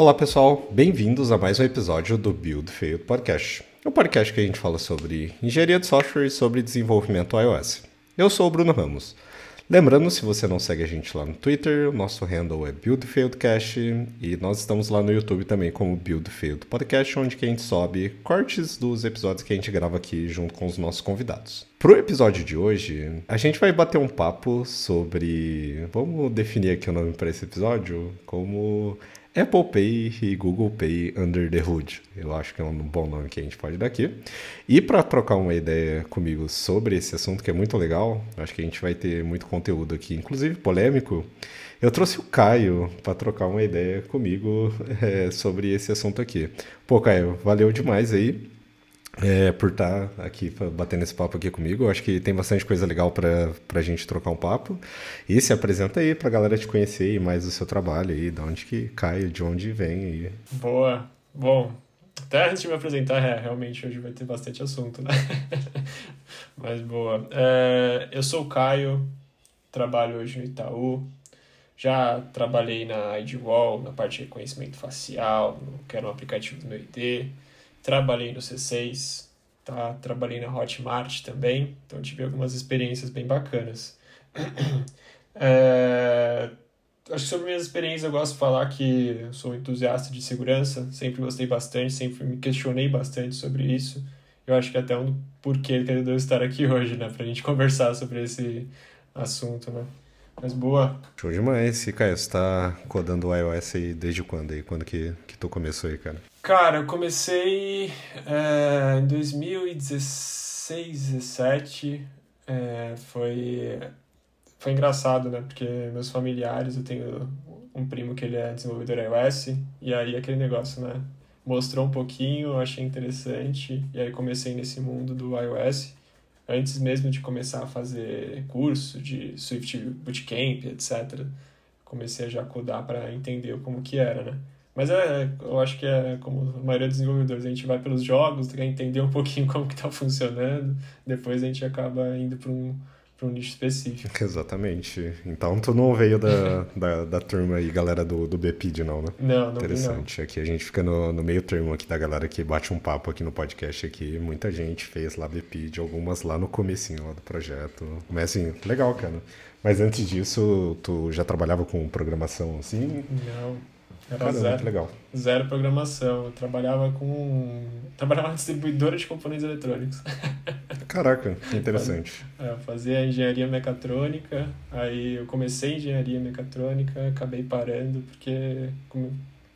Olá pessoal, bem-vindos a mais um episódio do Build Failed Podcast. Um podcast que a gente fala sobre engenharia de software e sobre desenvolvimento iOS. Eu sou o Bruno Ramos. Lembrando, se você não segue a gente lá no Twitter, o nosso handle é BuildFailedCast e nós estamos lá no YouTube também como BuildFailed Podcast, onde a gente sobe cortes dos episódios que a gente grava aqui junto com os nossos convidados. Pro episódio de hoje, a gente vai bater um papo sobre. Vamos definir aqui o nome para esse episódio como Apple Pay e Google Pay Under the Hood. Eu acho que é um bom nome que a gente pode dar aqui. E para trocar uma ideia comigo sobre esse assunto, que é muito legal, acho que a gente vai ter muito conteúdo aqui, inclusive polêmico. Eu trouxe o Caio para trocar uma ideia comigo é, sobre esse assunto aqui. Pô, Caio, valeu demais aí é, por estar tá aqui batendo esse papo aqui comigo. Eu acho que tem bastante coisa legal para a gente trocar um papo. E se apresenta aí para a galera te conhecer e mais do seu trabalho aí, de onde que cai, de onde vem aí. Boa. Bom, até antes de me apresentar, é, realmente hoje vai ter bastante assunto, né? Mas boa. É, eu sou o Caio, trabalho hoje no Itaú. Já trabalhei na IDWall, na parte de reconhecimento facial, que era um aplicativo do meu ID Trabalhei no C6, tá? trabalhei na Hotmart também, então tive algumas experiências bem bacanas. é, acho que sobre minhas experiências eu gosto de falar que eu sou entusiasta de segurança, sempre gostei bastante, sempre me questionei bastante sobre isso. Eu acho que até um porquê que eu estar aqui hoje, né, pra gente conversar sobre esse assunto, né. Mas boa. Show demais. E, Caio, você tá codando o iOS aí desde quando aí? Quando que, que tu começou aí, cara? Cara, eu comecei é, em 2016, 2017. É, foi, foi engraçado, né? Porque meus familiares, eu tenho um primo que ele é desenvolvedor iOS, e aí aquele negócio, né? Mostrou um pouquinho, achei interessante, e aí comecei nesse mundo do iOS antes mesmo de começar a fazer curso de Swift Bootcamp, etc. Comecei a já codar para entender como que era, né? Mas é, eu acho que é como a maioria dos desenvolvedores, a gente vai pelos jogos, quer entender um pouquinho como que está funcionando, depois a gente acaba indo para um para um nicho específico. Exatamente. Então tu não veio da, da, da, turma aí, galera do, do BPID, não, né? Não, não Interessante. Não. Aqui a gente fica no, no meio termo aqui da galera que bate um papo aqui no podcast aqui. Muita gente fez lá BPID, algumas lá no comecinho lá do projeto. Mas assim, legal, cara. Mas antes disso, tu já trabalhava com programação assim? Não. Era Caramba, zero, legal. Zero programação. Eu trabalhava com. Trabalhava na distribuidora de componentes eletrônicos. Caraca, que interessante. É, eu fazia engenharia mecatrônica, aí eu comecei engenharia mecatrônica, acabei parando porque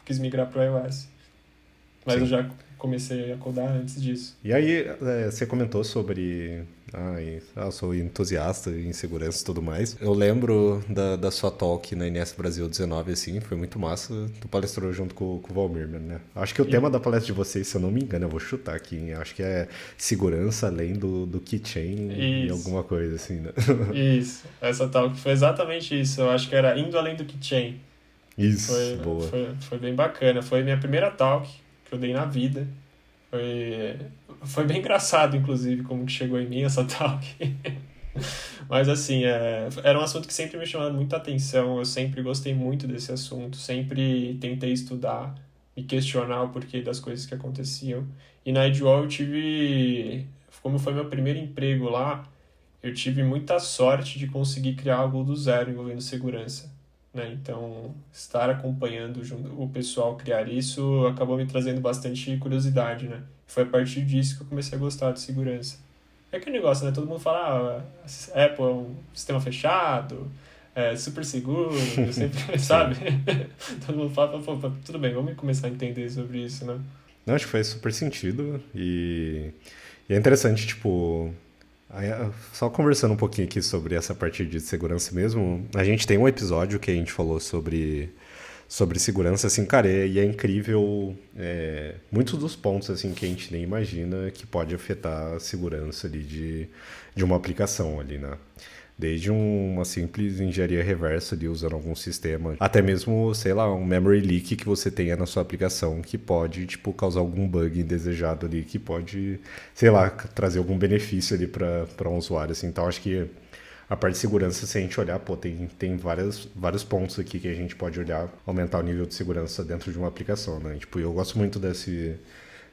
quis migrar para o iOS. Mas Sim. eu já comecei a codar antes disso. E aí, é, você comentou sobre ah, eu sou entusiasta em segurança e tudo mais. Eu lembro da, da sua talk na INS Brasil 19, assim, foi muito massa. Tu palestrou junto com, com o Valmir, né? Acho que o tema da palestra de vocês, se eu não me engano, eu vou chutar aqui, acho que é segurança além do, do keychain e alguma coisa assim, né? Isso, essa talk foi exatamente isso. Eu acho que era indo além do keychain. Isso, foi, boa. Foi, foi bem bacana. Foi minha primeira talk eu dei na vida. Foi, foi bem engraçado, inclusive, como que chegou em mim essa talk. Mas assim, é, era um assunto que sempre me chamou muita atenção, eu sempre gostei muito desse assunto, sempre tentei estudar e questionar o porquê das coisas que aconteciam. E na Edwall eu tive, como foi meu primeiro emprego lá, eu tive muita sorte de conseguir criar algo do zero envolvendo segurança. Né? Então, estar acompanhando o pessoal criar isso acabou me trazendo bastante curiosidade, né? Foi a partir disso que eu comecei a gostar de segurança. É aquele negócio, né? Todo mundo fala, ah, Apple é um sistema fechado, é super seguro, sempre, sabe? Todo mundo fala, pô, tudo bem, vamos começar a entender sobre isso, né? Não, acho que faz super sentido e, e é interessante, tipo, só conversando um pouquinho aqui sobre essa parte de segurança mesmo, a gente tem um episódio que a gente falou sobre, sobre segurança, assim, cara, e é incrível é, muitos dos pontos, assim, que a gente nem imagina que pode afetar a segurança ali de, de uma aplicação ali, né? Desde uma simples engenharia reversa ali usando algum sistema, até mesmo, sei lá, um memory leak que você tenha na sua aplicação que pode, tipo, causar algum bug indesejado ali, que pode, sei lá, trazer algum benefício ali para um usuário, assim. Então, acho que a parte de segurança, se a gente olhar, pô, tem, tem várias, vários pontos aqui que a gente pode olhar, aumentar o nível de segurança dentro de uma aplicação, né? Tipo, eu gosto muito desse,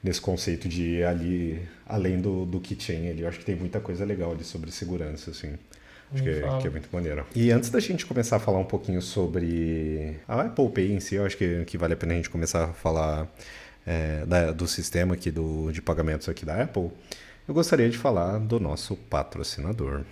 desse conceito de ir ali, além do, do keychain ali. Eu acho que tem muita coisa legal ali sobre segurança, assim. Acho que é, que é, muito maneiro. E antes da gente começar a falar um pouquinho sobre a Apple Pay em si, eu acho que, que vale a pena a gente começar a falar é, da, do sistema aqui do, de pagamentos aqui da Apple. Eu gostaria de falar do nosso patrocinador.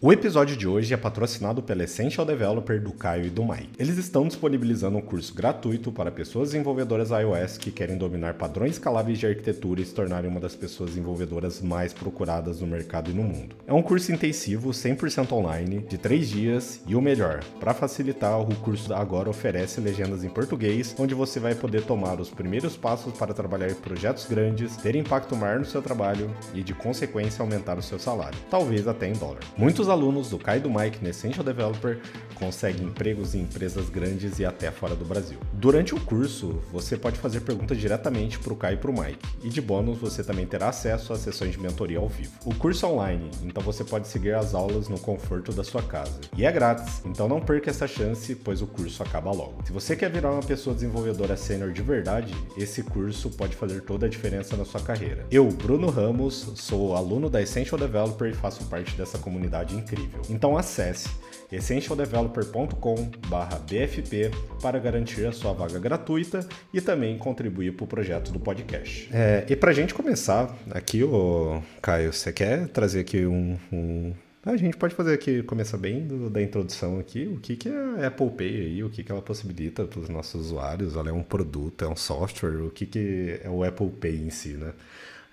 O episódio de hoje é patrocinado pela Essential Developer do Caio e do Mike. Eles estão disponibilizando um curso gratuito para pessoas desenvolvedoras iOS que querem dominar padrões escaláveis de arquitetura e se tornarem uma das pessoas desenvolvedoras mais procuradas no mercado e no mundo. É um curso intensivo, 100% online, de 3 dias e o melhor, para facilitar, o curso agora oferece legendas em português, onde você vai poder tomar os primeiros passos para trabalhar em projetos grandes, ter impacto maior no seu trabalho e, de consequência, aumentar o seu salário, talvez até em dólar. Muitos os alunos do Kai do Mike no Essential Developer conseguem empregos em empresas grandes e até fora do Brasil. Durante o curso, você pode fazer perguntas diretamente para o Kai e para o Mike, e de bônus você também terá acesso às sessões de mentoria ao vivo. O curso é online, então você pode seguir as aulas no conforto da sua casa. E é grátis, então não perca essa chance, pois o curso acaba logo. Se você quer virar uma pessoa desenvolvedora sênior de verdade, esse curso pode fazer toda a diferença na sua carreira. Eu, Bruno Ramos, sou aluno da Essential Developer e faço parte dessa comunidade incrível. Então acesse essentialdeveloper.com/bfp para garantir a sua vaga gratuita e também contribuir para o projeto do podcast. É, e para a gente começar aqui, o Caio, você quer trazer aqui um, um... A gente pode fazer aqui, começar bem do, da introdução aqui, o que, que é a Apple Pay aí, o que, que ela possibilita para os nossos usuários, ela é um produto, é um software, o que, que é o Apple Pay em si, né?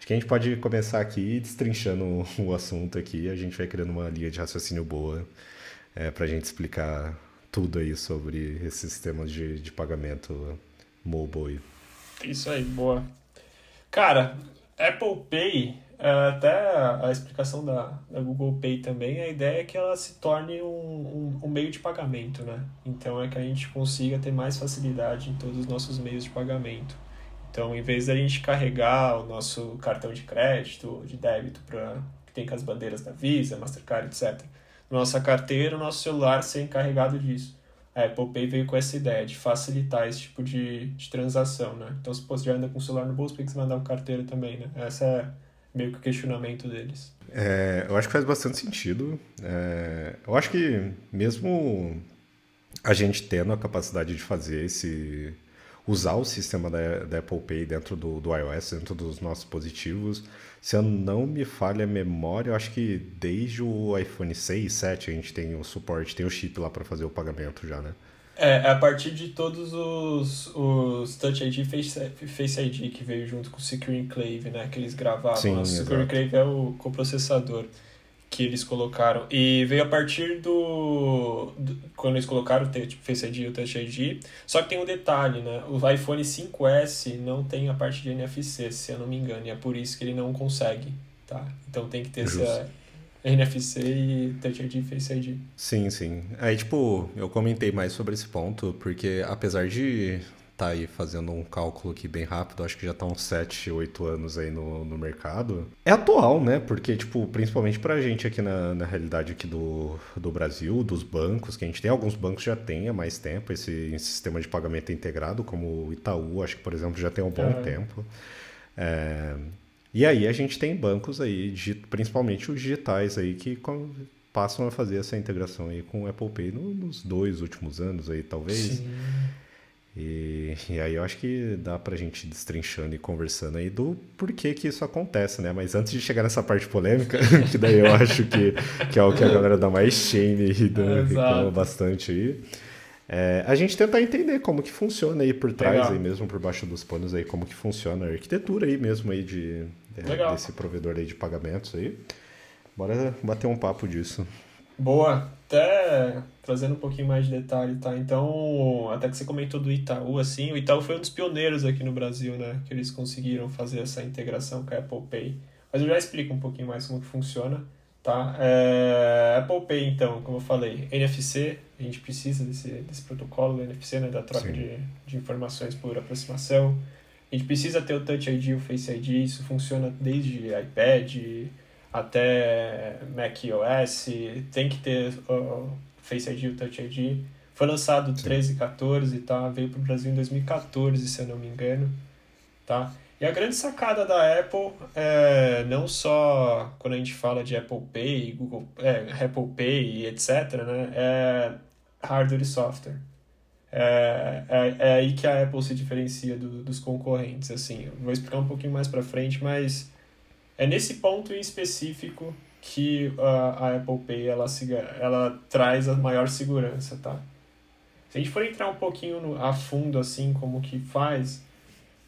Acho que a gente pode começar aqui destrinchando o assunto aqui, a gente vai criando uma linha de raciocínio boa é, para a gente explicar tudo aí sobre esses sistemas de, de pagamento mobile. Isso aí, boa. Cara, Apple Pay, é, até a explicação da, da Google Pay também, a ideia é que ela se torne um, um, um, meio de pagamento, né? Então é que a gente consiga ter mais facilidade em todos os nossos meios de pagamento. Então, em vez da gente carregar o nosso cartão de crédito, de débito, pra, que tem com as bandeiras da Visa, Mastercard, etc., nossa carteira, o nosso celular ser encarregado disso. A Apple Pay veio com essa ideia de facilitar esse tipo de, de transação, né? Então, se você já anda com o celular no bolso, por que você vai andar com carteira também, né? Essa é meio que o questionamento deles. É, eu acho que faz bastante sentido. É, eu acho que mesmo a gente tendo a capacidade de fazer esse usar o sistema da, da Apple Pay dentro do, do, iOS, dentro dos nossos dispositivos. Se eu não me falha a memória, eu acho que desde o iPhone 6, 7 a gente tem o suporte, tem o chip lá para fazer o pagamento já, né? É, a partir de todos os, os Touch ID e Face, Face ID que veio junto com o Secure Enclave, né? Que eles gravavam. Sim, o Secure Enclave é o coprocessador que eles colocaram. E veio a partir do. do quando eles colocaram o tipo, Face ID e o Touch ID. Só que tem um detalhe, né? O iPhone 5S não tem a parte de NFC, se eu não me engano. E é por isso que ele não consegue. Tá? Então tem que ter Justo. essa NFC e Touch ID e Face ID. Sim, sim. Aí, tipo, eu comentei mais sobre esse ponto, porque apesar de tá aí fazendo um cálculo aqui bem rápido, acho que já tá uns 7, 8 anos aí no, no mercado. É atual, né? Porque, tipo, principalmente pra gente aqui na, na realidade aqui do, do Brasil, dos bancos, que a gente tem, alguns bancos já tem há mais tempo esse, sistema de pagamento integrado, como o Itaú, acho que, por exemplo, já tem um bom tempo. É, e aí a gente tem bancos aí, principalmente os digitais aí, que passam a fazer essa integração aí com o Apple Pay nos dois últimos anos aí, talvez. Sim. E, e, aí eu acho que dá pra gente ir destrinchando e conversando aí do porquê que isso acontece, né? Mas antes de chegar nessa parte polêmica, que daí eu acho que, que é o que a galera dá mais shame e dá, reclama bastante aí. É, a gente tentar entender como que funciona aí por trás, Legal. aí mesmo por baixo dos panos aí, como que funciona a arquitetura aí mesmo aí de, é, desse provedor aí de pagamentos aí. Bora bater um papo disso. Boa, até trazendo um pouquinho mais de detalhe, tá? Então, até que você comentou do Itaú, assim, o Itaú foi um dos pioneiros aqui no Brasil, né? Que eles conseguiram fazer essa integração com a Apple Pay. Mas eu já explico um pouquinho mais como que funciona, tá? É, Apple Pay, então, como eu falei, NFC, a gente precisa desse, desse protocolo do NFC, né? Da troca de, de informações por aproximação. A gente precisa ter o Touch ID o Face ID, isso funciona desde iPad, até macOS, tem que ter o Face ID e o Touch ID. Foi lançado 13, 14, tá? Veio para o Brasil em 2014, se eu não me engano, tá? E a grande sacada da Apple é não só quando a gente fala de Apple Pay, Google, é, Apple Pay, etc, né? É hardware e software. É, é, é aí que a Apple se diferencia do, dos concorrentes, assim. vou explicar um pouquinho mais para frente, mas é nesse ponto em específico que a, a Apple Pay ela, ela traz a maior segurança, tá? Se a gente for entrar um pouquinho no, a fundo, assim, como que faz,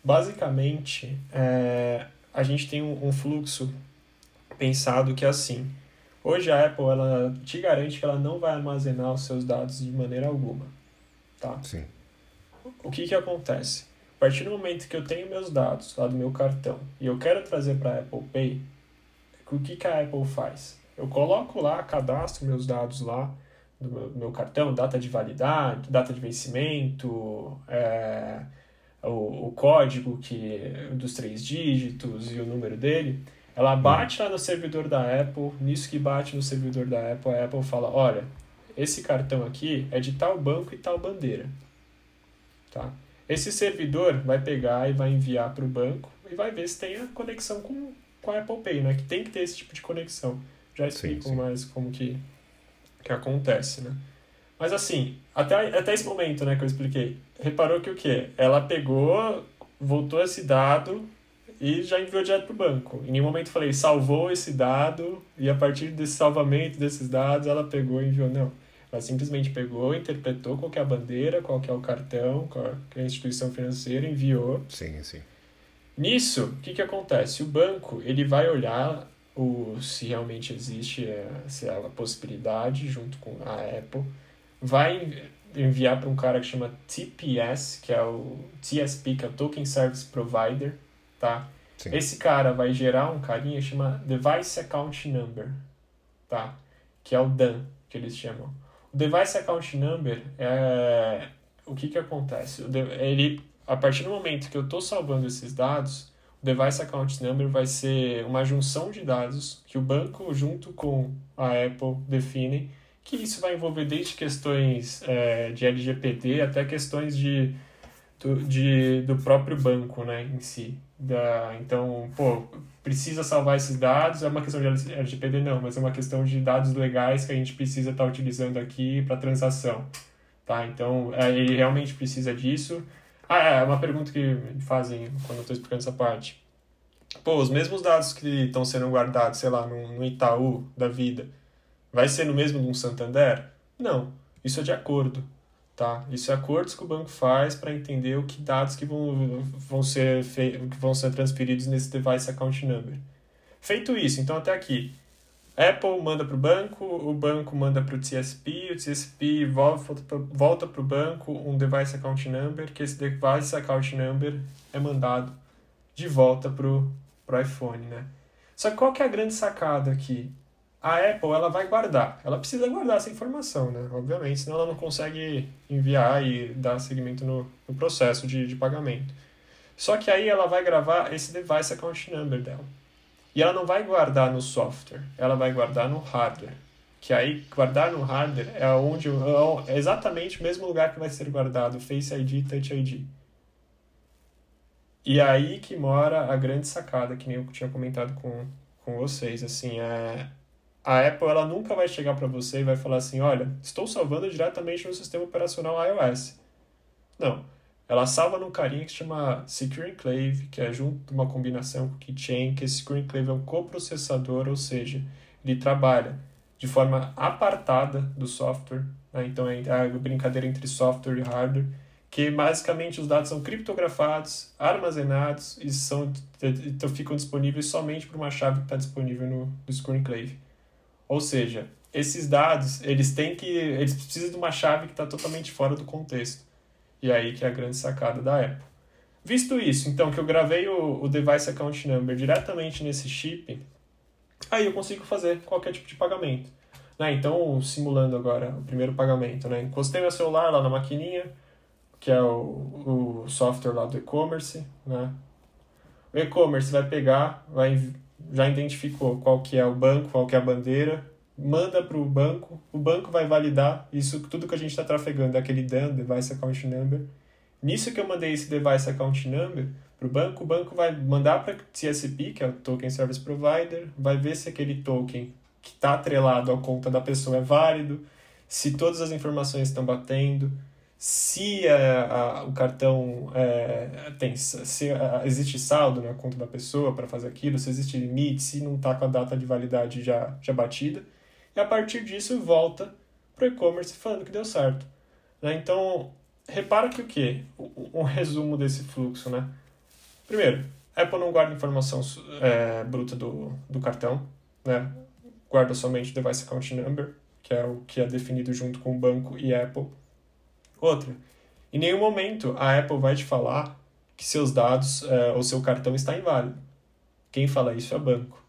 basicamente, é, a gente tem um, um fluxo pensado que é assim. Hoje a Apple ela te garante que ela não vai armazenar os seus dados de maneira alguma, tá? Sim. O que que acontece? A partir do momento que eu tenho meus dados lá do meu cartão e eu quero trazer para a Apple Pay, o que, que a Apple faz? Eu coloco lá, cadastro meus dados lá do meu, do meu cartão, data de validade, data de vencimento, é, o, o código que dos três dígitos e o número dele. Ela bate lá no servidor da Apple, nisso que bate no servidor da Apple, a Apple fala, olha, esse cartão aqui é de tal banco e tal bandeira. Tá? Esse servidor vai pegar e vai enviar para o banco e vai ver se tem a conexão com, com a Apple Pay, né? Que tem que ter esse tipo de conexão. Já explico sim, sim. mais como que, que acontece, né? Mas assim, até, até esse momento, né, que eu expliquei, reparou que o quê? Ela pegou, voltou esse dado e já enviou direto para o banco. Em nenhum momento falei, salvou esse dado e a partir desse salvamento desses dados ela pegou e enviou. Não. Ela simplesmente pegou, interpretou qual é a bandeira, qual é o cartão, qual é a instituição financeira, enviou. Sim, sim. Nisso, o que, que acontece? O banco ele vai olhar o, se realmente existe é, se é a possibilidade, junto com a Apple, vai enviar para um cara que chama TPS, que é o TSP, que é o Token Service Provider, tá? Sim. Esse cara vai gerar um carinha que chama Device Account Number, tá? Que é o DAN, que eles chamam. Device Account Number é o que que acontece? Ele a partir do momento que eu estou salvando esses dados, o Device Account Number vai ser uma junção de dados que o banco junto com a Apple definem, que isso vai envolver desde questões é, de LGPD até questões de, do, de, do próprio banco né, em si. Da, então, pô, precisa salvar esses dados, é uma questão de LGPD não, mas é uma questão de dados legais que a gente precisa estar tá utilizando aqui para transação. Tá? Então, é, ele realmente precisa disso. Ah, é, uma pergunta que fazem quando eu estou explicando essa parte. Pô, os mesmos dados que estão sendo guardados, sei lá, no, no Itaú da vida, vai ser no mesmo de um Santander? Não, isso é de acordo. Tá? Isso é acordos que o banco faz para entender o que dados que vão, vão, ser que vão ser transferidos nesse device account number. Feito isso, então até aqui, Apple manda para o banco, o banco manda para o TSP, o TSP volta para o banco um device account number, que esse device account number é mandado de volta para o iPhone, né? Só que qual que é a grande sacada aqui? A Apple ela vai guardar. Ela precisa guardar essa informação, né? Obviamente, senão ela não consegue enviar e dar seguimento no, no processo de, de pagamento. Só que aí ela vai gravar esse device account number dela. E ela não vai guardar no software, ela vai guardar no hardware. Que aí, guardar no hardware é onde é exatamente o mesmo lugar que vai ser guardado Face ID e Touch ID. E aí que mora a grande sacada, que nem eu tinha comentado com, com vocês. Assim, é, a Apple ela nunca vai chegar para você e vai falar assim, olha, estou salvando diretamente no sistema operacional iOS. Não. Ela salva num carinha que se chama Secure Enclave, que é junto uma combinação com o Keychain, que esse Secure Enclave é um coprocessador, ou seja, ele trabalha de forma apartada do software. Né? Então é a brincadeira entre software e hardware, que basicamente os dados são criptografados, armazenados e são, então ficam disponíveis somente por uma chave que está disponível no, no Secure Enclave. Ou seja, esses dados, eles têm que eles precisam de uma chave que está totalmente fora do contexto. E aí que é a grande sacada da Apple. Visto isso, então, que eu gravei o, o device account number diretamente nesse chip, aí eu consigo fazer qualquer tipo de pagamento. Né? Então, simulando agora o primeiro pagamento, né? encostei meu celular lá na maquininha, que é o, o software lá do e-commerce, né? O e-commerce vai pegar, vai já identificou qual que é o banco, qual que é a bandeira, manda para o banco, o banco vai validar isso tudo que a gente está trafegando, é aquele DAN, Device Account Number. Nisso que eu mandei esse Device Account Number para o banco, o banco vai mandar para CSP, que é o Token Service Provider, vai ver se aquele token que está atrelado à conta da pessoa é válido, se todas as informações estão batendo, se a, a, o cartão é, tem se a, existe saldo na conta da pessoa para fazer aquilo, se existe limite, se não está com a data de validade já, já batida, e a partir disso volta para o e-commerce falando que deu certo. Né? Então, repara que o que? Um resumo desse fluxo. Né? Primeiro, Apple não guarda informação é, bruta do, do cartão, né? guarda somente o Device Account Number, que é o que é definido junto com o banco e Apple. Outra, em nenhum momento a Apple vai te falar que seus dados é, ou seu cartão está inválido. Quem fala isso é banco.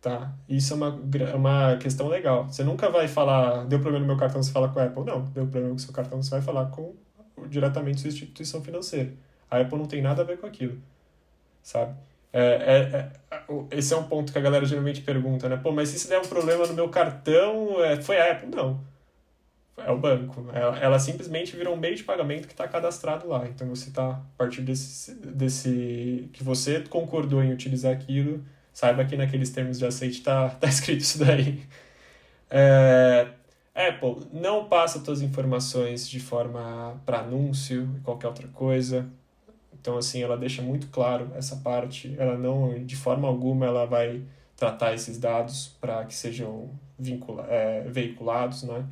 Tá? Isso é uma, uma questão legal. Você nunca vai falar, deu problema no meu cartão, você fala com a Apple. Não, deu problema com o seu cartão, você vai falar com diretamente sua instituição financeira. A Apple não tem nada a ver com aquilo, sabe? É, é, é, esse é um ponto que a galera geralmente pergunta, né? Pô, mas se der um problema no meu cartão, é, foi a Apple? Não. É o banco. Ela, ela simplesmente virou um meio de pagamento que está cadastrado lá. Então você está, a partir desse, desse. que você concordou em utilizar aquilo, saiba que naqueles termos de aceite está tá escrito isso daí. É, Apple, não passa suas informações de forma para anúncio e qualquer outra coisa. Então, assim, ela deixa muito claro essa parte. Ela não, de forma alguma, ela vai tratar esses dados para que sejam vincula é, veiculados, né?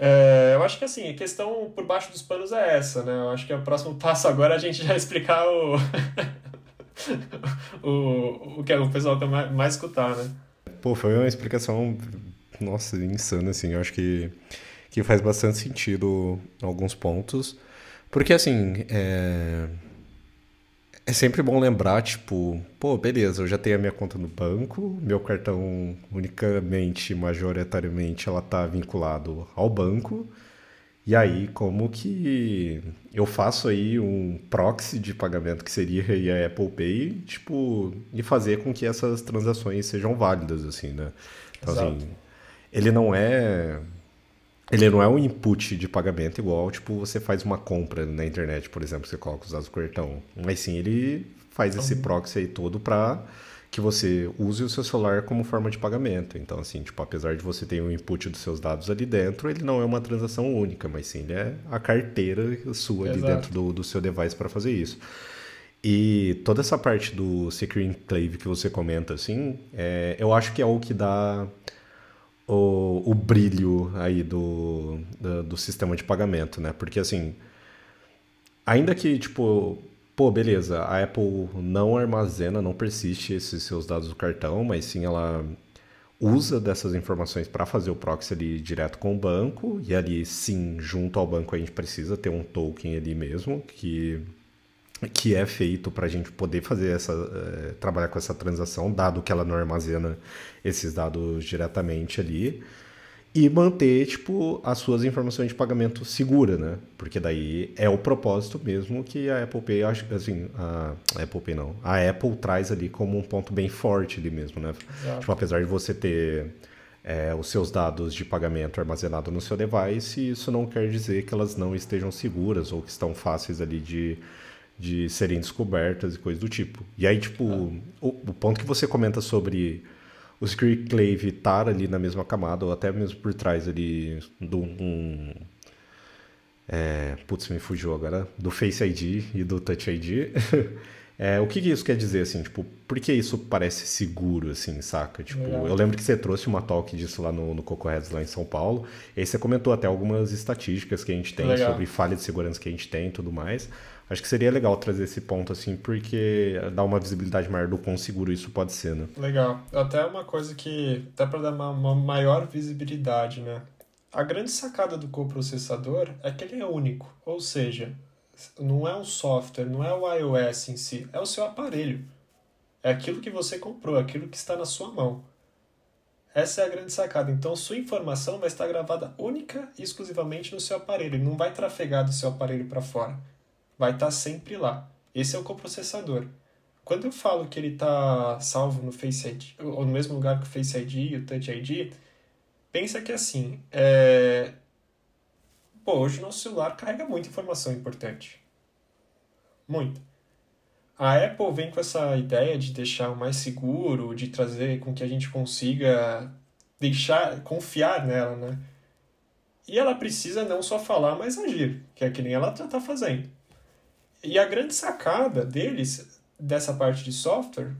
É, eu acho que assim, a questão por baixo dos panos é essa, né? Eu acho que o próximo passo agora é a gente já explicar o, o, o que o pessoal quer mais, mais escutar, né? Pô, foi uma explicação, nossa, insana, assim. Eu acho que, que faz bastante sentido alguns pontos. Porque, assim, é... é sempre bom lembrar, tipo, pô, beleza, eu já tenho a minha conta no banco, meu cartão unicamente, majoritariamente, ela tá vinculado ao banco. E aí, como que eu faço aí um proxy de pagamento que seria a Apple Pay, tipo, e fazer com que essas transações sejam válidas, assim, né? Então, assim, Exato. assim, ele não é ele não é um input de pagamento igual, tipo, você faz uma compra na internet, por exemplo, você coloca os dados do cartão. Mas sim, ele faz esse uhum. proxy aí todo para que você use o seu celular como forma de pagamento. Então, assim, tipo, apesar de você ter o um input dos seus dados ali dentro, ele não é uma transação única, mas sim, ele é a carteira sua Exato. ali dentro do, do seu device para fazer isso. E toda essa parte do Secure Enclave que você comenta, assim, é, eu acho que é o que dá o, o brilho aí do, do, do, sistema de pagamento, né? Porque assim, ainda que, tipo, pô, beleza, a Apple não armazena, não persiste esses seus dados do cartão, mas sim ela usa dessas informações para fazer o proxy ali direto com o banco, e ali sim, junto ao banco a gente precisa ter um token ali mesmo, que que é feito para a gente poder fazer essa é, trabalhar com essa transação, dado que ela não armazena esses dados diretamente ali e manter tipo as suas informações de pagamento segura, né? Porque daí é o propósito mesmo que a Apple Pay, assim, a, Apple Pay não, a Apple traz ali como um ponto bem forte ali mesmo, né? Tipo, apesar de você ter é, os seus dados de pagamento armazenados no seu device, isso não quer dizer que elas não estejam seguras ou que estão fáceis ali de de serem descobertas e coisas do tipo. E aí, tipo, ah. o, o, ponto que você comenta sobre o Secret Clave estar ali na mesma camada, ou até mesmo por trás ali do um. É, putz, me fugiu agora. Do Face ID e do Touch ID. é, o que, que, isso quer dizer, assim? Tipo, por que isso parece seguro, assim, saca? Tipo, eu lembro que você trouxe uma talk disso lá no, no Coco Heads, lá em São Paulo. E aí você comentou até algumas estatísticas que a gente tem Legal. sobre falha de segurança que a gente tem e tudo mais. Acho que seria legal trazer esse ponto, assim, porque dá uma visibilidade maior do quão seguro isso pode ser, né? Legal. Até uma coisa que, até para dar uma, uma maior visibilidade, né? A grande sacada do coprocessador é que ele é único, ou seja, não é um software, não é o iOS em si, é o seu aparelho. É aquilo que você comprou, é aquilo que está na sua mão. Essa é a grande sacada. Então, sua informação vai estar gravada única e exclusivamente no seu aparelho. Não vai trafegar do seu aparelho para fora vai estar tá sempre lá. Esse é o coprocessador. quando eu falo que ele está salvo no Face ID, ou no mesmo lugar que o Face ID e o Touch ID, pensa que assim, é... Pô, hoje o nosso celular carrega muita informação importante. Muita. A Apple vem com essa ideia de deixar o mais seguro, de trazer com que a gente consiga deixar, confiar nela, né? E ela precisa não só falar, mas agir, que é que nem ela já está fazendo. E a grande sacada deles, dessa parte de software,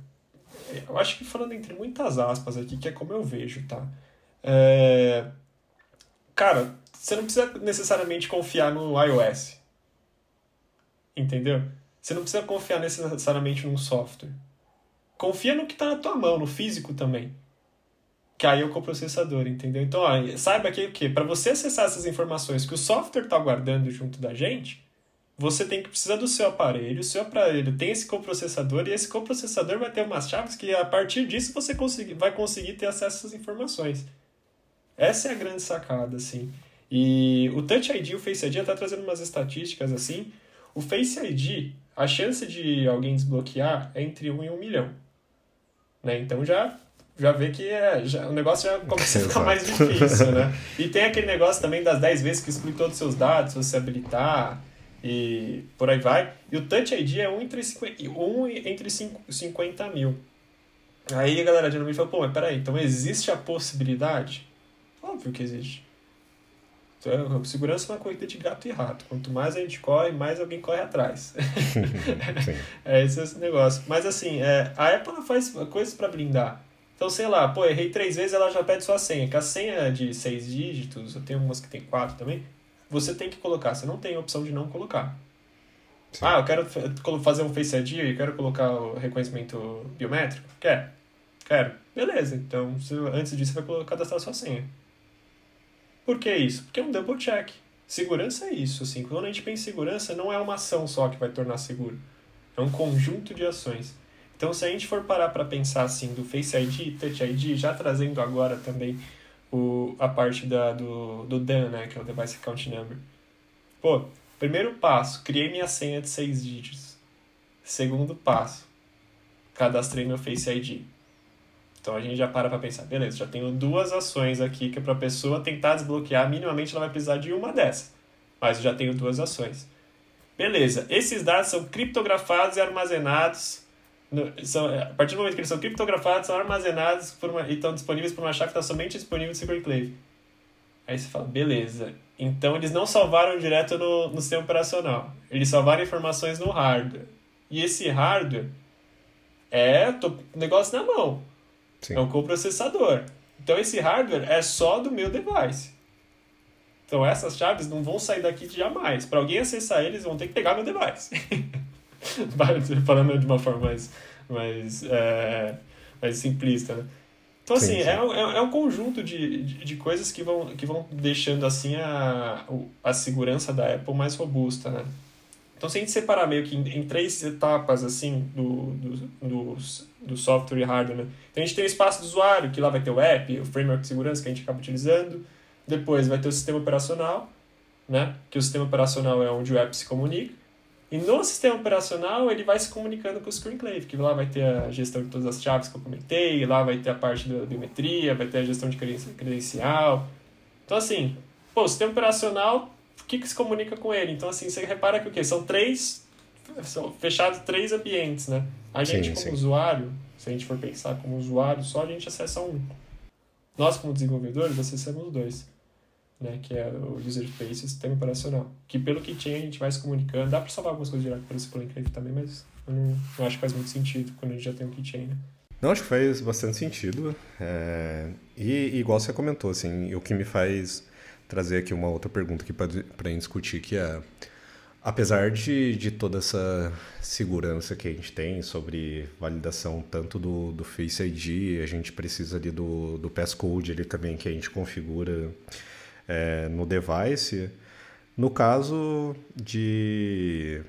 eu acho que falando entre muitas aspas aqui, que é como eu vejo, tá? É... Cara, você não precisa necessariamente confiar no iOS. Entendeu? Você não precisa confiar necessariamente num software. Confia no que está na tua mão, no físico também. Que aí é o coprocessador, entendeu? Então, ó, saiba que o quê? Para você acessar essas informações que o software está guardando junto da gente, você tem que precisar do seu aparelho, o seu aparelho tem esse coprocessador e esse coprocessador vai ter umas chaves que a partir disso você vai conseguir ter acesso essas informações. Essa é a grande sacada, assim. E o Touch ID e o Face ID está trazendo umas estatísticas assim. O Face ID, a chance de alguém desbloquear é entre 1 e 1 milhão. Né? Então já já vê que é, já, o negócio já começa a ficar mais difícil, né? E tem aquele negócio também das 10 vezes que exclui todos os seus dados, se você habilitar e por aí vai. E o Touch ID é 1 entre 50, 1 entre 50 mil. Aí a galera geralmente fala, pô, mas peraí, então existe a possibilidade? Óbvio que existe. Então, segurança é uma corrida de gato e rato. Quanto mais a gente corre, mais alguém corre atrás. é esse, esse negócio. Mas assim, é, a Apple faz coisas para blindar. Então, sei lá, pô, errei três vezes, ela já pede sua senha. Que a senha é de seis dígitos, eu tenho umas que tem quatro também, você tem que colocar. Você não tem a opção de não colocar. Sim. Ah, eu quero fazer um Face ID e quero colocar o reconhecimento biométrico? Quer? Quero. Beleza, então antes disso você vai cadastrar sua senha. Por que isso? Porque é um double check. Segurança é isso, assim. Quando a gente pensa em segurança, não é uma ação só que vai tornar seguro. É um conjunto de ações. Então, se a gente for parar para pensar assim do Face ID e Touch ID, já trazendo agora também o, a parte da, do, do DAN, né, que é o Device Account Number. Pô, primeiro passo, criei minha senha de seis dígitos. Segundo passo, cadastrei meu Face ID. Então a gente já para para pensar, beleza, já tenho duas ações aqui que é para a pessoa tentar desbloquear, minimamente ela vai precisar de uma dessas. Mas eu já tenho duas ações. Beleza, esses dados são criptografados e armazenados. No, são, a partir do momento que eles são criptografados, são armazenados uma, e estão disponíveis por uma chave que está somente disponível no Secret Enclave. Aí você fala, beleza. Então eles não salvaram direto no, no sistema operacional. Eles salvaram informações no hardware. E esse hardware é o negócio na mão. Sim. É um coprocessador. Então esse hardware é só do meu device. Então essas chaves não vão sair daqui jamais. Para alguém acessar eles, vão ter que pegar meu device. Falando de uma forma mais, mais, é, mais simplista, né? Então, assim, sim, sim. É, é, é um conjunto de, de, de, coisas que vão, que vão deixando, assim, a, a segurança da Apple mais robusta, né? Então, se a gente separar meio que em, em três etapas, assim, do, do, do, do, software e hardware, né? Então, a gente tem o espaço do usuário, que lá vai ter o app, o framework de segurança que a gente acaba utilizando. Depois vai ter o sistema operacional, né? Que o sistema operacional é onde o app se comunica. E no sistema operacional, ele vai se comunicando com o ScreenClave, que lá vai ter a gestão de todas as chaves que eu comentei, lá vai ter a parte da biometria, vai ter a gestão de credencial. Então, assim, pô, o sistema operacional que, que se comunica com ele. Então, assim, você repara que o quê? São três, são fechados três ambientes, né? A gente, sim, como sim. usuário, se a gente for pensar como usuário, só a gente acessa um. Nós, como desenvolvedores, acessamos dois. Né, que é o user interface e o sistema operacional. Que pelo que tinha a gente vai se comunicando. Dá para salvar algumas coisas direto pelo Simple Enclave também, mas eu não, não, acho que faz muito sentido quando a gente já tem o keychain, né? Não, acho que faz bastante sentido. É... E, igual você comentou, assim, o que me faz trazer aqui uma outra pergunta aqui para discutir, que é, apesar de, de toda essa segurança que a gente tem sobre validação tanto do, do Face ID, a gente precisa ali do, do passcode ali também que a gente configura é, no device. No caso de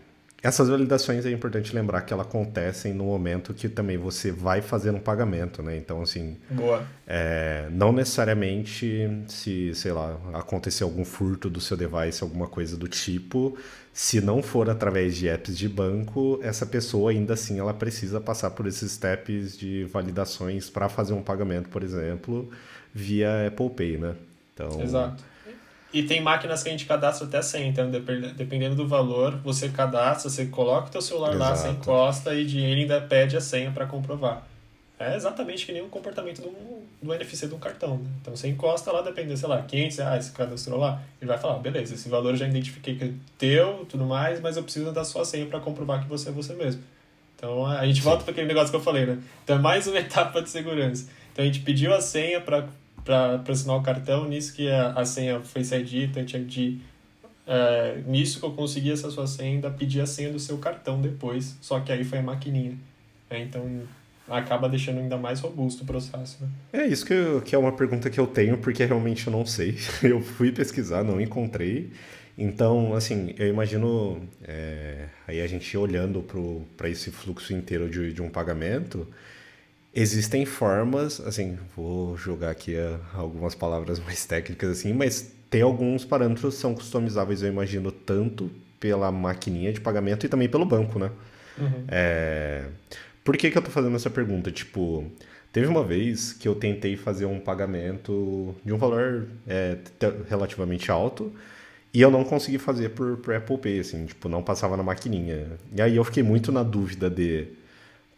essas validações é importante lembrar que elas acontecem no momento que também você vai fazer um pagamento, né? Então, assim. Boa. É, não necessariamente se, sei lá, acontecer algum furto do seu device, alguma coisa do tipo, se não for através de apps de banco, essa pessoa ainda assim ela precisa passar por esses steps de validações para fazer um pagamento, por exemplo, via Apple Pay, né? Então... Exato. E tem máquinas que a gente cadastra até senha, então dependendo do valor, você cadastra, você coloca o teu celular Exato. lá, você encosta e ele ainda pede a senha para comprovar. É exatamente que nem o comportamento do, do NFC de um cartão. Né? Então você encosta lá, dependendo, sei lá, 500 reais, você cadastrou lá, ele vai falar, beleza, esse valor eu já identifiquei que é teu, tudo mais, mas eu preciso da sua senha para comprovar que você é você mesmo. Então a gente volta para aquele negócio que eu falei, né? Então é mais uma etapa de segurança. Então a gente pediu a senha para para assinar o cartão, nisso que a, a senha foi ID, Touch ID. É, nisso que eu consegui essa sua senha, ainda pedi a senha do seu cartão depois, só que aí foi a maquininha. É, então acaba deixando ainda mais robusto o processo. Né? É isso que, eu, que é uma pergunta que eu tenho, porque realmente eu não sei. Eu fui pesquisar, não encontrei. Então, assim, eu imagino, é, aí a gente olhando para esse fluxo inteiro de, de um pagamento, Existem formas, assim, vou jogar aqui eh, algumas palavras mais técnicas assim, mas tem alguns parâmetros que são customizáveis, eu imagino, tanto pela maquininha de pagamento e também pelo banco, né? Uhum. É... Por que, que eu tô fazendo essa pergunta? Tipo, teve uma vez que eu tentei fazer um pagamento de um valor é, relativamente alto e eu não consegui fazer por, por Apple Pay, assim, tipo, não passava na maquininha. E aí eu fiquei muito na dúvida de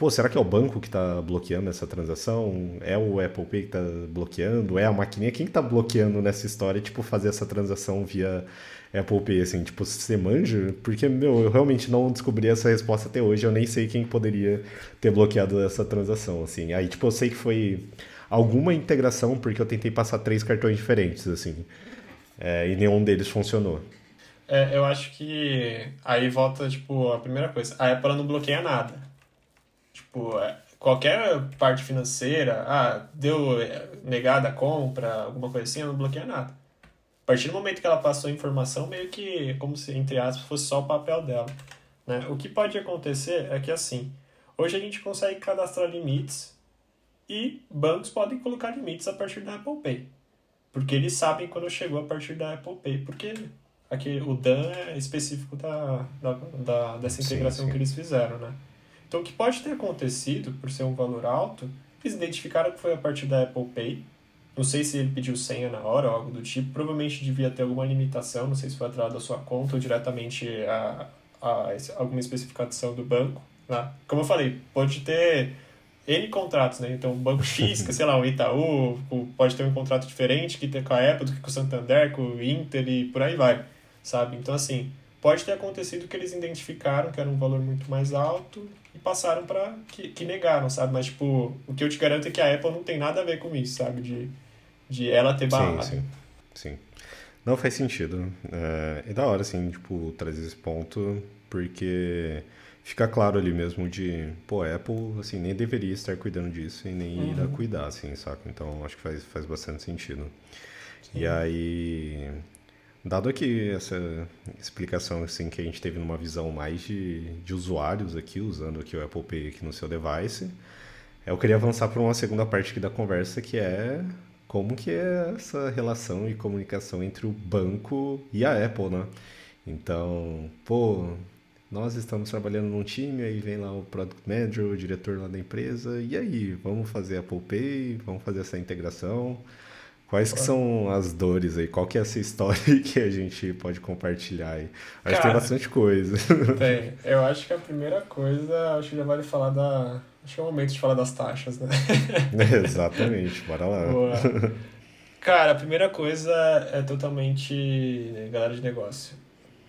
pô, será que é o banco que está bloqueando essa transação? É o Apple Pay que está bloqueando? É a maquininha? Quem está bloqueando nessa história, tipo, fazer essa transação via Apple Pay, assim, tipo, você manja? Porque, meu, eu realmente não descobri essa resposta até hoje, eu nem sei quem poderia ter bloqueado essa transação, assim. Aí, tipo, eu sei que foi alguma integração, porque eu tentei passar três cartões diferentes, assim, é, e nenhum deles funcionou. É, eu acho que aí volta, tipo, a primeira coisa, a Apple não bloqueia nada Tipo, é, qualquer parte financeira, ah, deu é, negada a compra, alguma coisa assim, ela não bloqueia nada. A partir do momento que ela passou a informação, meio que como se, entre aspas, fosse só o papel dela. Né? O que pode acontecer é que, assim, hoje a gente consegue cadastrar limites e bancos podem colocar limites a partir da Apple Pay. Porque eles sabem quando chegou a partir da Apple Pay. Porque aqui, o Dan é específico da, da, da dessa integração sim, sim. que eles fizeram, né? Então, o que pode ter acontecido, por ser um valor alto, eles identificaram que foi a partir da Apple Pay. Não sei se ele pediu senha na hora ou algo do tipo. Provavelmente devia ter alguma limitação, não sei se foi atrás da sua conta ou diretamente a, a, alguma especificação do banco. Né? Como eu falei, pode ter N contratos, né? Então, o banco X, que sei lá, o Itaú, pode ter um contrato diferente que tem com a Apple do que com o Santander, com o Inter e por aí vai, sabe? Então, assim, pode ter acontecido que eles identificaram que era um valor muito mais alto e passaram para que, que negaram, sabe? Mas, tipo, o que eu te garanto é que a Apple não tem nada a ver com isso, sabe? De, de ela ter barrado. Sim, sim. sim. Não faz sentido. É, é da hora, assim, tipo, trazer esse ponto, porque fica claro ali mesmo de, pô, a Apple, assim, nem deveria estar cuidando disso e nem uhum. irá cuidar, assim, saca? Então, acho que faz, faz bastante sentido. Sim. E aí, Dado aqui essa explicação assim que a gente teve numa visão mais de, de usuários aqui, usando aqui o Apple Pay aqui no seu device, eu queria avançar para uma segunda parte aqui da conversa, que é como que é essa relação e comunicação entre o banco e a Apple, né? Então, pô, nós estamos trabalhando num time, aí vem lá o Product Manager, o diretor lá da empresa, e aí, vamos fazer Apple Pay, vamos fazer essa integração... Quais que são as dores aí? Qual que é essa história que a gente pode compartilhar aí? Acho Cara, que tem bastante coisa. Tem. Eu acho que a primeira coisa, acho que já vale falar da... Acho que é o momento de falar das taxas, né? exatamente, bora lá. Boa. Cara, a primeira coisa é totalmente galera de negócio.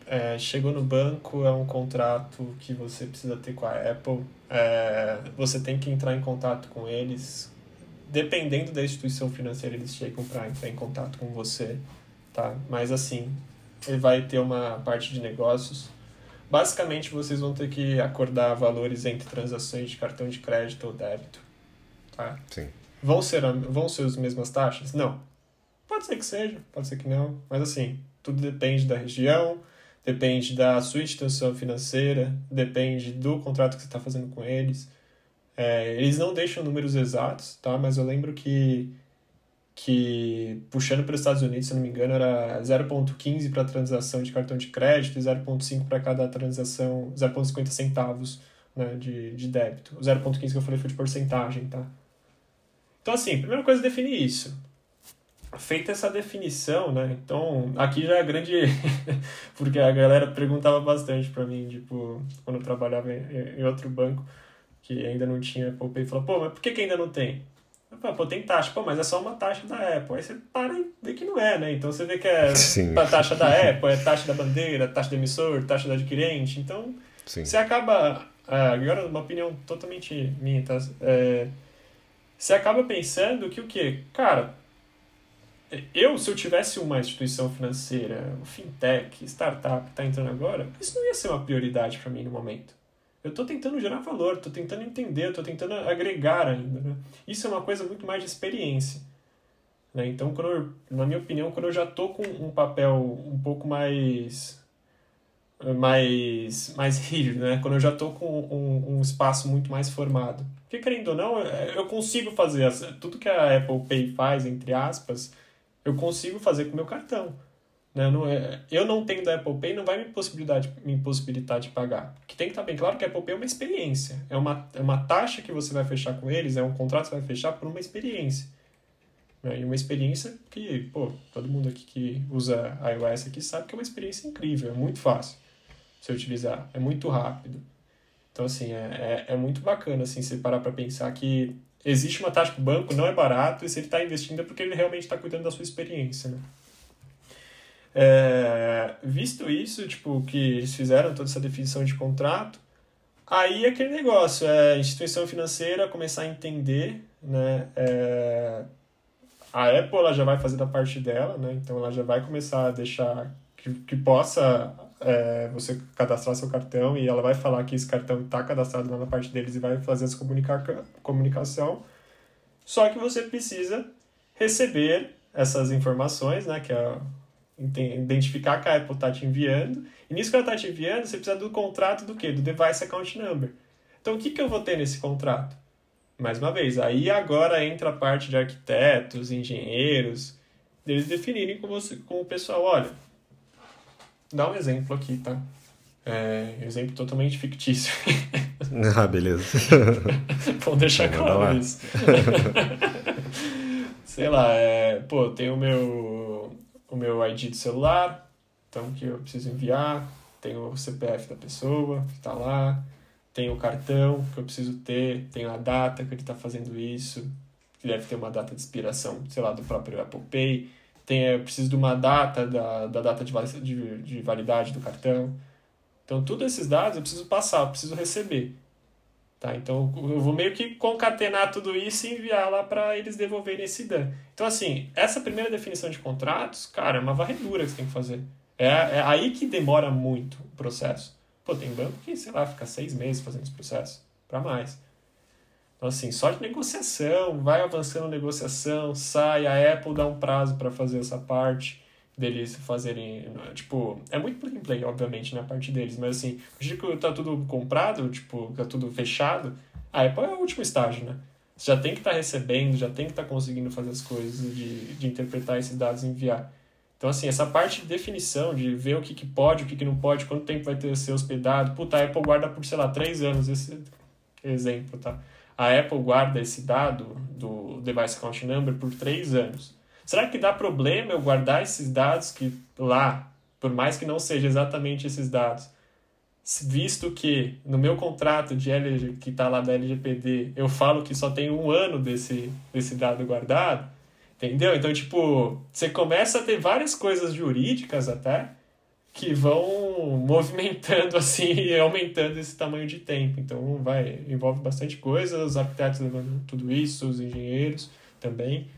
É, chegou no banco, é um contrato que você precisa ter com a Apple. É, você tem que entrar em contato com eles, dependendo da instituição financeira, eles chegam para entrar em contato com você, tá? Mas assim, ele vai ter uma parte de negócios. Basicamente, vocês vão ter que acordar valores entre transações de cartão de crédito ou débito, tá? Sim. Vão ser, vão ser as mesmas taxas? Não. Pode ser que seja, pode ser que não, mas assim, tudo depende da região, depende da sua instituição financeira, depende do contrato que você está fazendo com eles. É, eles não deixam números exatos, tá? Mas eu lembro que, que puxando para os Estados Unidos, se não me engano, era 0,15 para transação de cartão de crédito e 0,5 para cada transação, 0,50 centavos né, de, de débito. O 0,15 que eu falei foi de porcentagem, tá? Então, assim, primeira coisa é definir isso feita essa definição, né? Então, aqui já é grande. porque a galera perguntava bastante para mim, tipo, quando eu trabalhava em, em, outro banco, que ainda não tinha Apple Pay, falou, pô, mas por que, que ainda não tem? Falei, pô, tem taxa, pô, mas é só uma taxa da Apple. Aí você para e vê que não é, né? Então você vê que é Sim. a taxa da Apple, é taxa da bandeira, taxa do emissor, taxa do adquirente. Então, Sim. você acaba. É, agora, uma opinião totalmente minha, tá? É, você acaba pensando que o quê? Cara, eu, se eu tivesse uma instituição financeira, fintech, startup que está entrando agora, isso não ia ser uma prioridade para mim no momento. Eu estou tentando gerar valor, estou tentando entender, estou tentando agregar ainda. Né? Isso é uma coisa muito mais de experiência. Né? Então, quando eu, na minha opinião, quando eu já estou com um papel um pouco mais mais mais rígido, né? Quando eu já estou com um, um, espaço muito mais formado. Porque, querendo ou não, eu consigo fazer tudo que a Apple Pay faz, entre aspas, eu consigo fazer com meu cartão. Né? Não é, eu não tenho da Apple Pay, não vai me, possibilidade, me impossibilitar de pagar. Que tem que estar bem claro que a Apple Pay é uma experiência. É uma, é uma taxa que você vai fechar com eles, é um contrato que você vai fechar por uma experiência. Né? E uma experiência que, pô, todo mundo aqui que usa iOS aqui sabe que é uma experiência incrível, é muito fácil você utilizar, é muito rápido. Então, assim, é, é, é muito bacana, assim, você parar para pensar que existe uma taxa para o banco, não é barato, e se ele está investindo é porque ele realmente está cuidando da sua experiência, né? É, visto isso, tipo, que eles fizeram toda essa definição de contrato, aí aquele negócio, é a instituição financeira começar a entender, né, é, a Apple ela já vai fazer da parte dela, né, então ela já vai começar a deixar que, que possa é, você cadastrar seu cartão e ela vai falar que esse cartão está cadastrado lá na parte deles e vai fazer essa comunicar, comunicação. Só que você precisa receber essas informações, né, que é identificar que a Apple está te enviando. E nisso que ela está te enviando, você precisa do contrato do quê? Do Device Account Number. Então, o que, que eu vou ter nesse contrato? Mais uma vez, aí agora entra a parte de arquitetos, engenheiros, eles definirem com, você, com o pessoal, olha, dar um exemplo aqui, tá? É, exemplo totalmente fictício. ah, beleza. Vamos deixar Vamos claro isso. Sei lá, é, pô, tem o meu, o meu ID do celular, então que eu preciso enviar, tem o CPF da pessoa que está lá, tem o cartão que eu preciso ter, tem a data que ele está fazendo isso, que deve ter uma data de expiração, sei lá, do próprio Apple Pay tem, eu preciso de uma data, da, da data de, de, de validade do cartão. Então, todos esses dados eu preciso passar, eu preciso receber. Tá? Então, eu vou meio que concatenar tudo isso e enviar lá para eles devolverem esse DAN. Então, assim, essa primeira definição de contratos, cara, é uma varredura que você tem que fazer. É, é aí que demora muito o processo. Pô, tem banco que, sei lá, fica seis meses fazendo esse processo, para mais. Então, assim, só de negociação, vai avançando negociação, sai, a Apple dá um prazo para fazer essa parte deles fazerem, tipo, é muito plug and play, obviamente, na né, parte deles, mas assim, a que tá tudo comprado, tipo, tá tudo fechado, a Apple é o último estágio, né? Você já tem que estar tá recebendo, já tem que estar tá conseguindo fazer as coisas, de, de interpretar esses dados e enviar. Então, assim, essa parte de definição, de ver o que, que pode, o que, que não pode, quanto tempo vai ter ser hospedado, puta, a Apple guarda por, sei lá, três anos esse exemplo, tá? a Apple guarda esse dado do Device Account Number por três anos. Será que dá problema eu guardar esses dados que lá, por mais que não seja exatamente esses dados, visto que no meu contrato de LG, que está lá da LGPD, eu falo que só tem um ano desse, desse dado guardado, entendeu? Então, tipo, você começa a ter várias coisas jurídicas até, que vão movimentando assim e aumentando esse tamanho de tempo. Então vai envolve bastante coisa, os arquitetos levando tudo isso, os engenheiros também.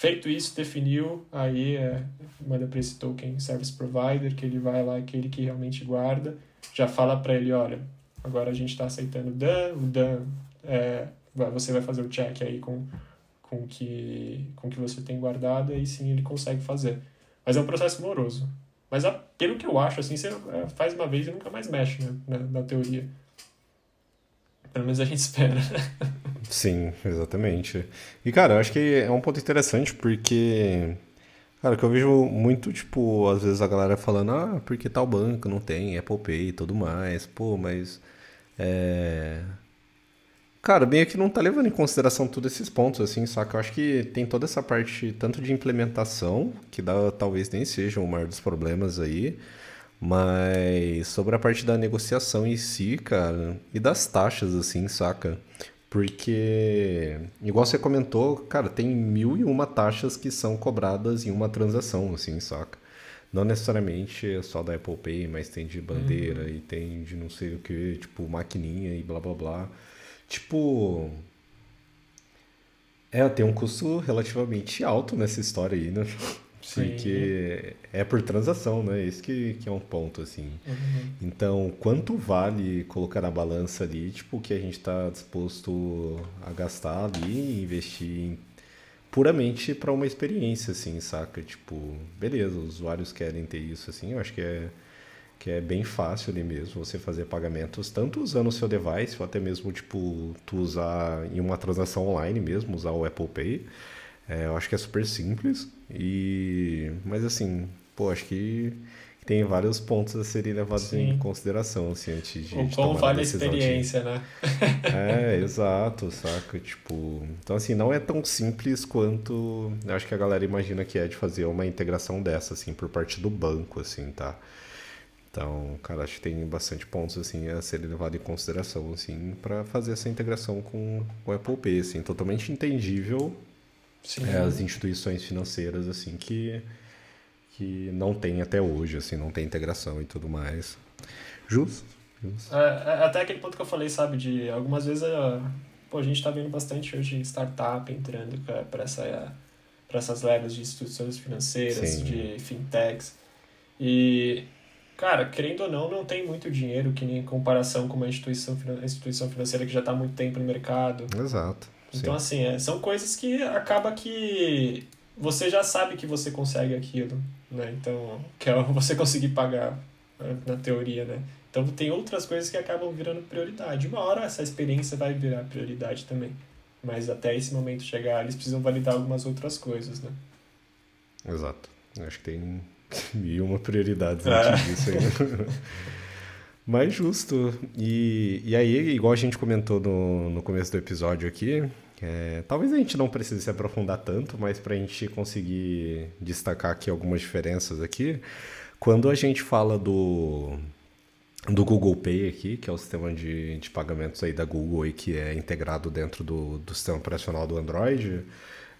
Feito isso, definiu, aí é, manda para esse token service provider, que ele vai lá, aquele que realmente guarda, já fala para ele, olha, agora a gente está aceitando o DAN, o DAN, é, você vai fazer o check aí com com que com que você tem guardado, aí sim ele consegue fazer. Mas é um processo moroso, Mas a, pelo que eu acho, assim, você é, faz uma vez e nunca mais mexe, né? Na, na teoria. Pelo menos a gente espera. Sim, exatamente. E, cara, eu acho que é um ponto interessante porque. Cara, que eu vejo muito, tipo, às vezes a galera falando, ah, porque tal banco não tem Apple Pay e tudo mais. Pô, mas. É. Cara, bem aqui não tá levando em consideração todos esses pontos, assim, só que eu acho que tem toda essa parte, tanto de implementação, que dá, talvez nem seja o maior dos problemas aí, mas sobre a parte da negociação em si, cara, e das taxas, assim, saca? Porque, igual você comentou, cara, tem mil e uma taxas que são cobradas em uma transação, assim, saca? Não necessariamente é só da Apple Pay, mas tem de bandeira uhum. e tem de não sei o que, tipo, maquininha e blá blá blá. Tipo. É, tem um custo relativamente alto nessa história aí, né? Sim. Porque é por transação, né? Esse que, que é um ponto, assim. Uhum. Então, quanto vale colocar na balança ali, tipo, o que a gente está disposto a gastar ali e investir puramente para uma experiência, assim, saca? Tipo, beleza, os usuários querem ter isso, assim, eu acho que é que é bem fácil ali mesmo você fazer pagamentos, tanto usando o seu device, ou até mesmo, tipo, tu usar em uma transação online mesmo, usar o Apple Pay. É, eu acho que é super simples. E... Mas assim, pô, acho que tem vários pontos a serem levados Sim. em consideração, assim, antes de. O de como vale a experiência, de... né? é, exato, saca? Tipo. Então, assim, não é tão simples quanto. Eu acho que a galera imagina que é de fazer uma integração dessa, assim, por parte do banco, assim, tá? Então, cara, acho que tem bastante pontos assim a serem levados em consideração assim para fazer essa integração com o Apple Pay, assim, totalmente entendível. Sim. É, as instituições financeiras assim que que não tem até hoje, assim, não tem integração e tudo mais. Justo. Justo. É, é, até aquele ponto que eu falei, sabe, de algumas vezes a, pô, a gente está vendo bastante hoje startup entrando para essa para essas levas de instituições financeiras, Sim. de fintechs. E Cara, querendo ou não, não tem muito dinheiro que nem em comparação com uma instituição, instituição financeira que já está há muito tempo no mercado. Exato. Então, sim. assim, é, são coisas que acaba que você já sabe que você consegue aquilo, né? Então, que é você conseguir pagar né, na teoria, né? Então, tem outras coisas que acabam virando prioridade. Uma hora essa experiência vai virar prioridade também. Mas até esse momento chegar, eles precisam validar algumas outras coisas, né? Exato. Acho que tem e uma prioridade é. antes disso aí. Mas justo. E, e aí, igual a gente comentou no, no começo do episódio aqui, é, talvez a gente não precise se aprofundar tanto, mas para a gente conseguir destacar aqui algumas diferenças aqui, quando a gente fala do, do Google Pay aqui, que é o sistema de, de pagamentos aí da Google e que é integrado dentro do, do sistema operacional do Android,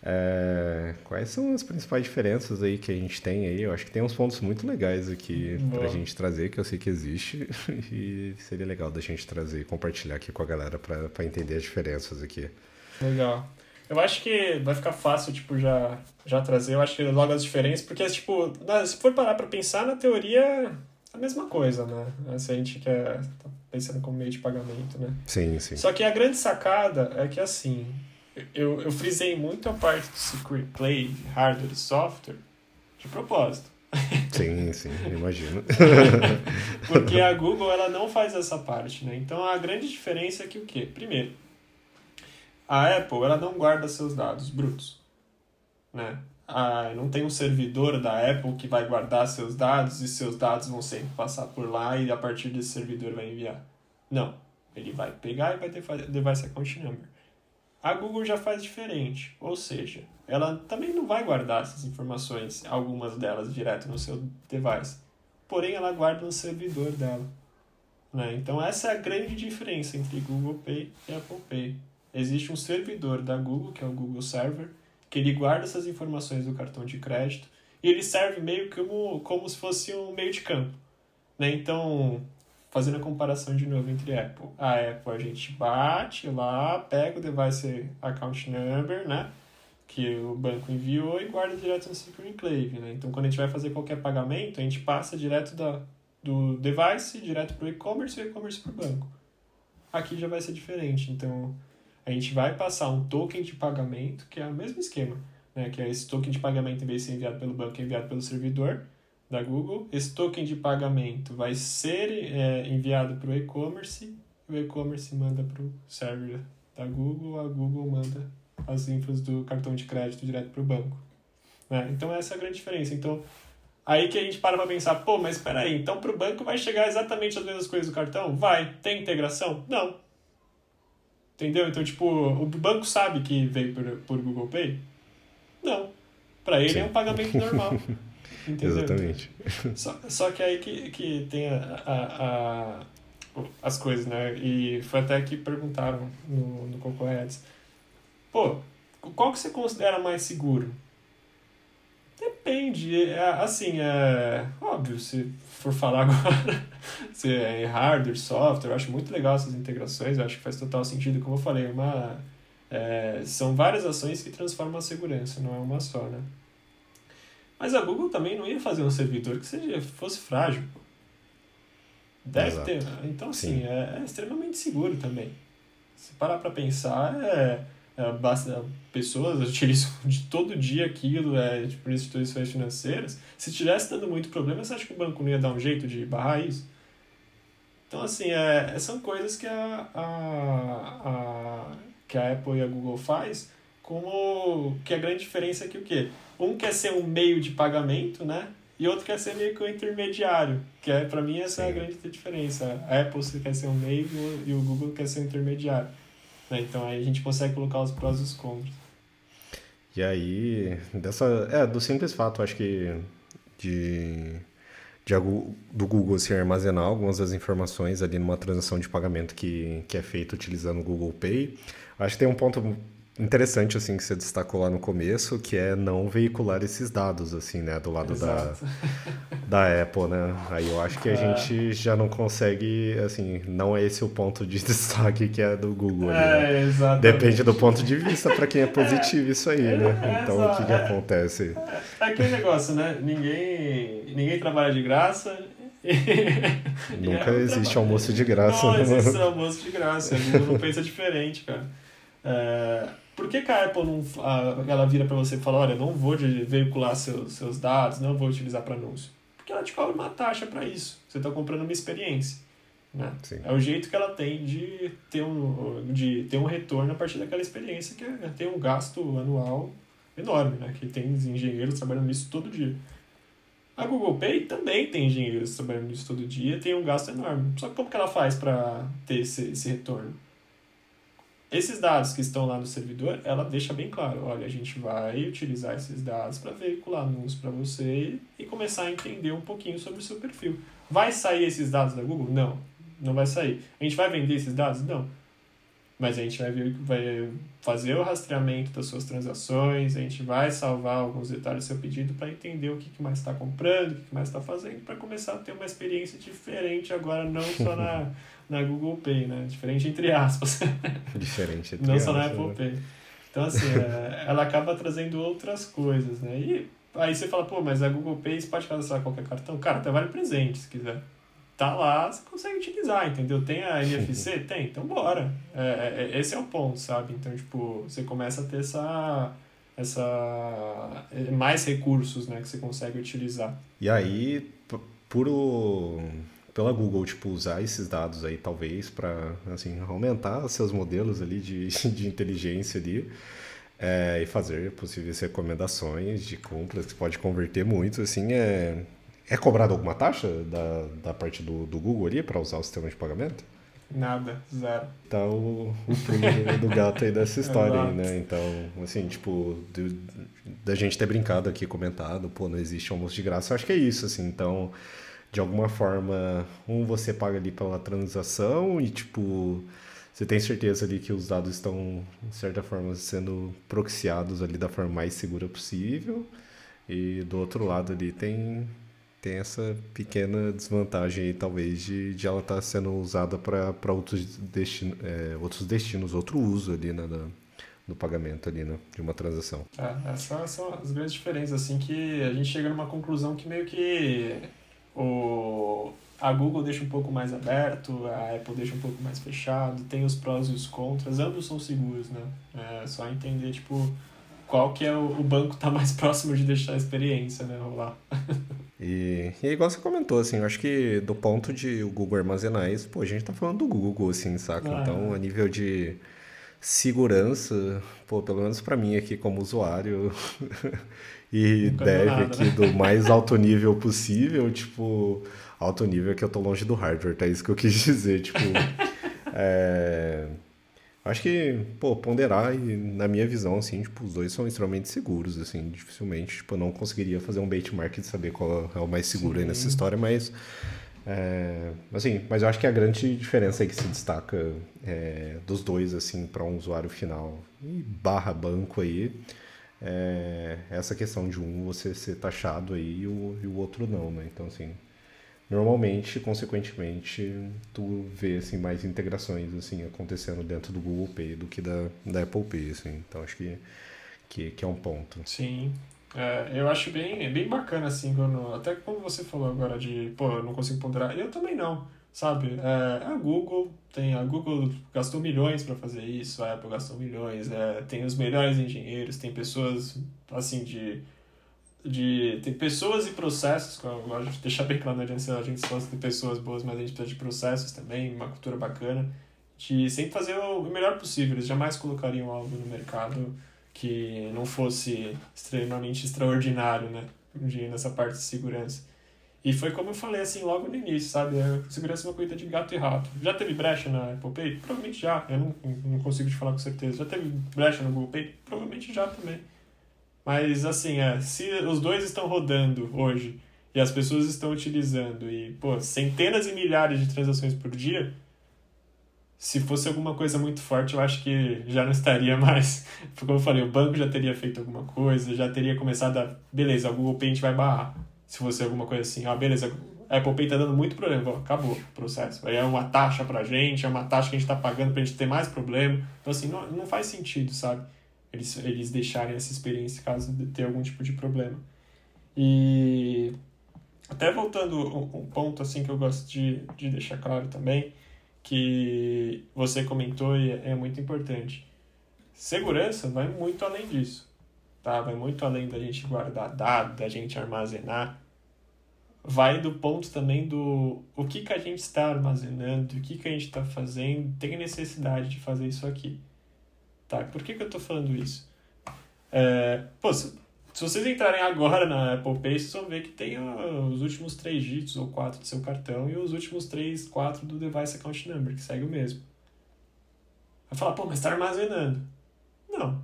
é, quais são as principais diferenças aí que a gente tem aí? Eu acho que tem uns pontos muito legais aqui para a gente trazer, que eu sei que existe, e seria legal da gente trazer e compartilhar aqui com a galera para entender as diferenças aqui. Legal. Eu acho que vai ficar fácil, tipo, já, já trazer, eu acho que logo as diferenças, porque, tipo, se for parar para pensar, na teoria é a mesma coisa, né? Se a gente quer tá pensando como meio de pagamento, né? Sim, sim. Só que a grande sacada é que, assim, eu, eu frisei muito a parte do Secret Play, hardware e software, de propósito. Sim, sim, imagino. Porque a Google ela não faz essa parte, né? Então a grande diferença é que o quê? Primeiro, a Apple ela não guarda seus dados brutos, né? Ah, não tem um servidor da Apple que vai guardar seus dados e seus dados vão sempre passar por lá e a partir desse servidor vai enviar. Não, ele vai pegar e vai ter device account number. A Google já faz diferente, ou seja, ela também não vai guardar essas informações, algumas delas direto no seu device, porém ela guarda no servidor dela. Né? Então essa é a grande diferença entre Google Pay e Apple Pay. Existe um servidor da Google, que é o Google Server, que ele guarda essas informações do cartão de crédito e ele serve meio como, como se fosse um meio de campo. Né? Então, fazendo a comparação de novo entre Apple. A Apple a gente bate lá, pega o device account number, né? Que o banco enviou e guarda direto no Secure Enclave, né? Então, quando a gente vai fazer qualquer pagamento, a gente passa direto da, do device, direto para o e-commerce e e-commerce para o banco. Aqui já vai ser diferente. Então, a gente vai passar um token de pagamento, que é o mesmo esquema, né? Que é esse token de pagamento, em vez de ser enviado pelo banco, é enviado pelo servidor da Google. Esse token de pagamento vai ser é, enviado para o e-commerce, o e-commerce manda para o server da Google, a Google manda as infos do cartão de crédito direto para o banco. Né? Então essa é a grande diferença. Então aí que a gente para para pensar, pô, mas espera aí, então para o banco vai chegar exatamente as mesmas coisas do cartão? Vai. Tem integração? Não. Entendeu? Então, tipo, o banco sabe que veio por, por Google Pay? Não. Para ele é um pagamento normal. Entendeu? Exatamente. Só, só que aí que, que tem a, a, a, as coisas, né? E foi até que perguntaram no, no Concorrentes. Pô, qual que você considera mais seguro? Depende. É, assim, é óbvio, se for falar agora se é hardware, software, eu acho muito legal essas integrações, eu acho que faz total sentido, como eu falei, uma, é, são várias ações que transformam a segurança, não é uma só, né? Mas a Google também não ia fazer um servidor que seja, fosse frágil. Deve Exato. ter. Então, assim, é, é, extremamente seguro também. Se parar para pensar, é, é, basta, pessoas utilizam de todo dia aquilo, é, tipo, instituições financeiras. Se tivesse dando muito problema, você acha que o banco não ia dar um jeito de barrar isso? Então, assim, é, são coisas que a, a, a, que a Apple e a Google faz como que a grande diferença é que o quê? Um quer ser um meio de pagamento, né? E outro quer ser meio que um intermediário, que é para mim essa é a grande diferença. A Apple quer ser um meio e o Google quer ser um intermediário. Né? Então aí a gente consegue colocar os prós e os contras. E aí, dessa, é, do simples fato, acho que de, de do Google se armazenar algumas das informações ali numa transação de pagamento que, que é feita utilizando o Google Pay, acho que tem um ponto interessante assim que você destacou lá no começo, que é não veicular esses dados assim, né, do lado da, da Apple, né? Aí eu acho que a é. gente já não consegue, assim, não é esse o ponto de destaque que é do Google. É, ali, né? Depende do ponto de vista para quem é positivo isso aí, né? Então o que, que acontece? É aquele negócio, né? Ninguém, ninguém trabalha de graça, Nunca é, existe almoço de graça. Não existe almoço de graça. O Google não pensa diferente, cara. É, por que, que a Apple não, a, ela vira para você e fala, olha, não vou veicular seus, seus dados, não vou utilizar para anúncio? Porque ela te cobra uma taxa para isso. Você está comprando uma experiência. Né? É o jeito que ela tem de ter, um, de ter um retorno a partir daquela experiência que é, tem um gasto anual enorme, né? que tem engenheiros trabalhando nisso todo dia. A Google Pay também tem engenheiros trabalhando nisso todo dia, tem um gasto enorme. Só que como que ela faz para ter esse, esse retorno? Esses dados que estão lá no servidor, ela deixa bem claro, olha, a gente vai utilizar esses dados para veicular anúncios para você e começar a entender um pouquinho sobre o seu perfil. Vai sair esses dados da Google? Não, não vai sair. A gente vai vender esses dados? Não. Mas a gente vai, ver, vai fazer o rastreamento das suas transações, a gente vai salvar alguns detalhes do seu pedido para entender o que, que mais está comprando, o que, que mais está fazendo, para começar a ter uma experiência diferente agora, não só na, na Google Pay, né? Diferente entre aspas. Diferente entre Não aspas. só na Apple né? Pay. Então, assim, é, ela acaba trazendo outras coisas, né? E aí você fala, pô, mas a Google Pay você pode cadastrar qualquer cartão? Cara, até vale presente, se quiser tá lá, você consegue utilizar, entendeu? Tem a NFC? Tem, então bora. É, é, é, esse é o ponto, sabe? Então, tipo, você começa a ter essa essa mais recursos, né, que você consegue utilizar. E aí, por o, pela Google, tipo, usar esses dados aí, talvez, para, assim, aumentar seus modelos ali de, de inteligência ali, é, e fazer possíveis recomendações de compras, que pode converter muito, assim, é, é cobrado alguma taxa da, da parte do, do Google ali para usar o sistema de pagamento? Nada, zero. Tá o, o pulo do gato aí dessa história aí, né? Então, assim, tipo, do, da gente ter brincado aqui, comentado, pô, não existe almoço de graça, eu acho que é isso, assim, então, de alguma forma, um, você paga ali pela transação e, tipo, você tem certeza ali que os dados estão, de certa forma, sendo proxiados ali da forma mais segura possível, e do outro lado ali tem tem essa pequena desvantagem aí, talvez, de, de ela estar tá sendo usada para outros, destino, é, outros destinos, outro uso ali né, da, do pagamento ali, né, de uma transação. É, essas são as grandes diferenças, assim, que a gente chega numa conclusão que meio que o, a Google deixa um pouco mais aberto, a Apple deixa um pouco mais fechado, tem os prós e os contras, ambos são seguros, né? É só entender, tipo, qual que é o, o banco tá mais próximo de deixar a experiência, né, rolar. E, e é igual você comentou, assim, eu acho que do ponto de o Google armazenar isso, pô, a gente tá falando do Google, assim, saca? Ah. Então, a nível de segurança, pô, pelo menos para mim aqui como usuário e Nunca dev nada, aqui né? do mais alto nível possível, tipo, alto nível é que eu tô longe do hardware, tá? Isso que eu quis dizer, tipo, é... Acho que, pô, ponderar e na minha visão, assim, tipo, os dois são extremamente seguros, assim, dificilmente, tipo, eu não conseguiria fazer um benchmark de saber qual é o mais seguro aí nessa Sim. história, mas, é, assim, mas eu acho que a grande diferença aí que se destaca é, dos dois, assim, para um usuário final e barra banco aí, é essa questão de um você ser taxado aí e o, e o outro não, né? Então, assim, Normalmente, consequentemente, tu vê assim mais integrações assim acontecendo dentro do Google Pay do que da, da Apple Pay, assim. Então acho que, que, que é um ponto. Sim. É, eu acho bem, bem bacana, assim, quando, até quando você falou agora de, pô, eu não consigo ponderar, eu também não, sabe? É, a Google, tem, a Google gastou milhões para fazer isso, a Apple gastou milhões, é, tem os melhores engenheiros, tem pessoas, assim, de, de, tem pessoas e processos, eu gosto de deixar bem claro, não adianta a gente só ter pessoas boas, mas a gente precisa de processos também, uma cultura bacana, de sempre fazer o melhor possível, eles jamais colocariam algo no mercado que não fosse extremamente extraordinário, né? De, nessa parte de segurança. E foi como eu falei, assim, logo no início, sabe? A segurança é uma coisa de gato e rato. Já teve brecha na Apple Pay? Provavelmente já. Eu não, não consigo te falar com certeza. Já teve brecha no Google Pay? Provavelmente já também. Mas, assim, é, se os dois estão rodando hoje e as pessoas estão utilizando e, pô, centenas e milhares de transações por dia, se fosse alguma coisa muito forte, eu acho que já não estaria mais. Como eu falei, o banco já teria feito alguma coisa, já teria começado a. Beleza, o Google Pay a gente vai barrar. Se fosse alguma coisa assim, ah, beleza, a Apple Pay tá dando muito problema, Ó, acabou o processo. Aí é uma taxa pra gente, é uma taxa que a gente tá pagando pra gente ter mais problema. Então, assim, não, não faz sentido, sabe? Eles, eles deixarem essa experiência caso de ter algum tipo de problema. E. Até voltando um, um ponto assim que eu gosto de, de deixar claro também que você comentou e é muito importante. Segurança vai muito além disso, tá? Vai muito além da gente guardar dados, da gente armazenar. Vai do ponto também do o que, que a gente está armazenando, o que, que a gente está fazendo, tem necessidade de fazer isso aqui. Tá? Por que, que eu estou falando isso? É, pô, se, se vocês entrarem agora na Apple Pay, vocês vão ver que tem os últimos três dígitos ou quatro do seu cartão e os últimos três, quatro do Device Account Number, que segue o mesmo. Vai falar, pô, mas está armazenando. Não.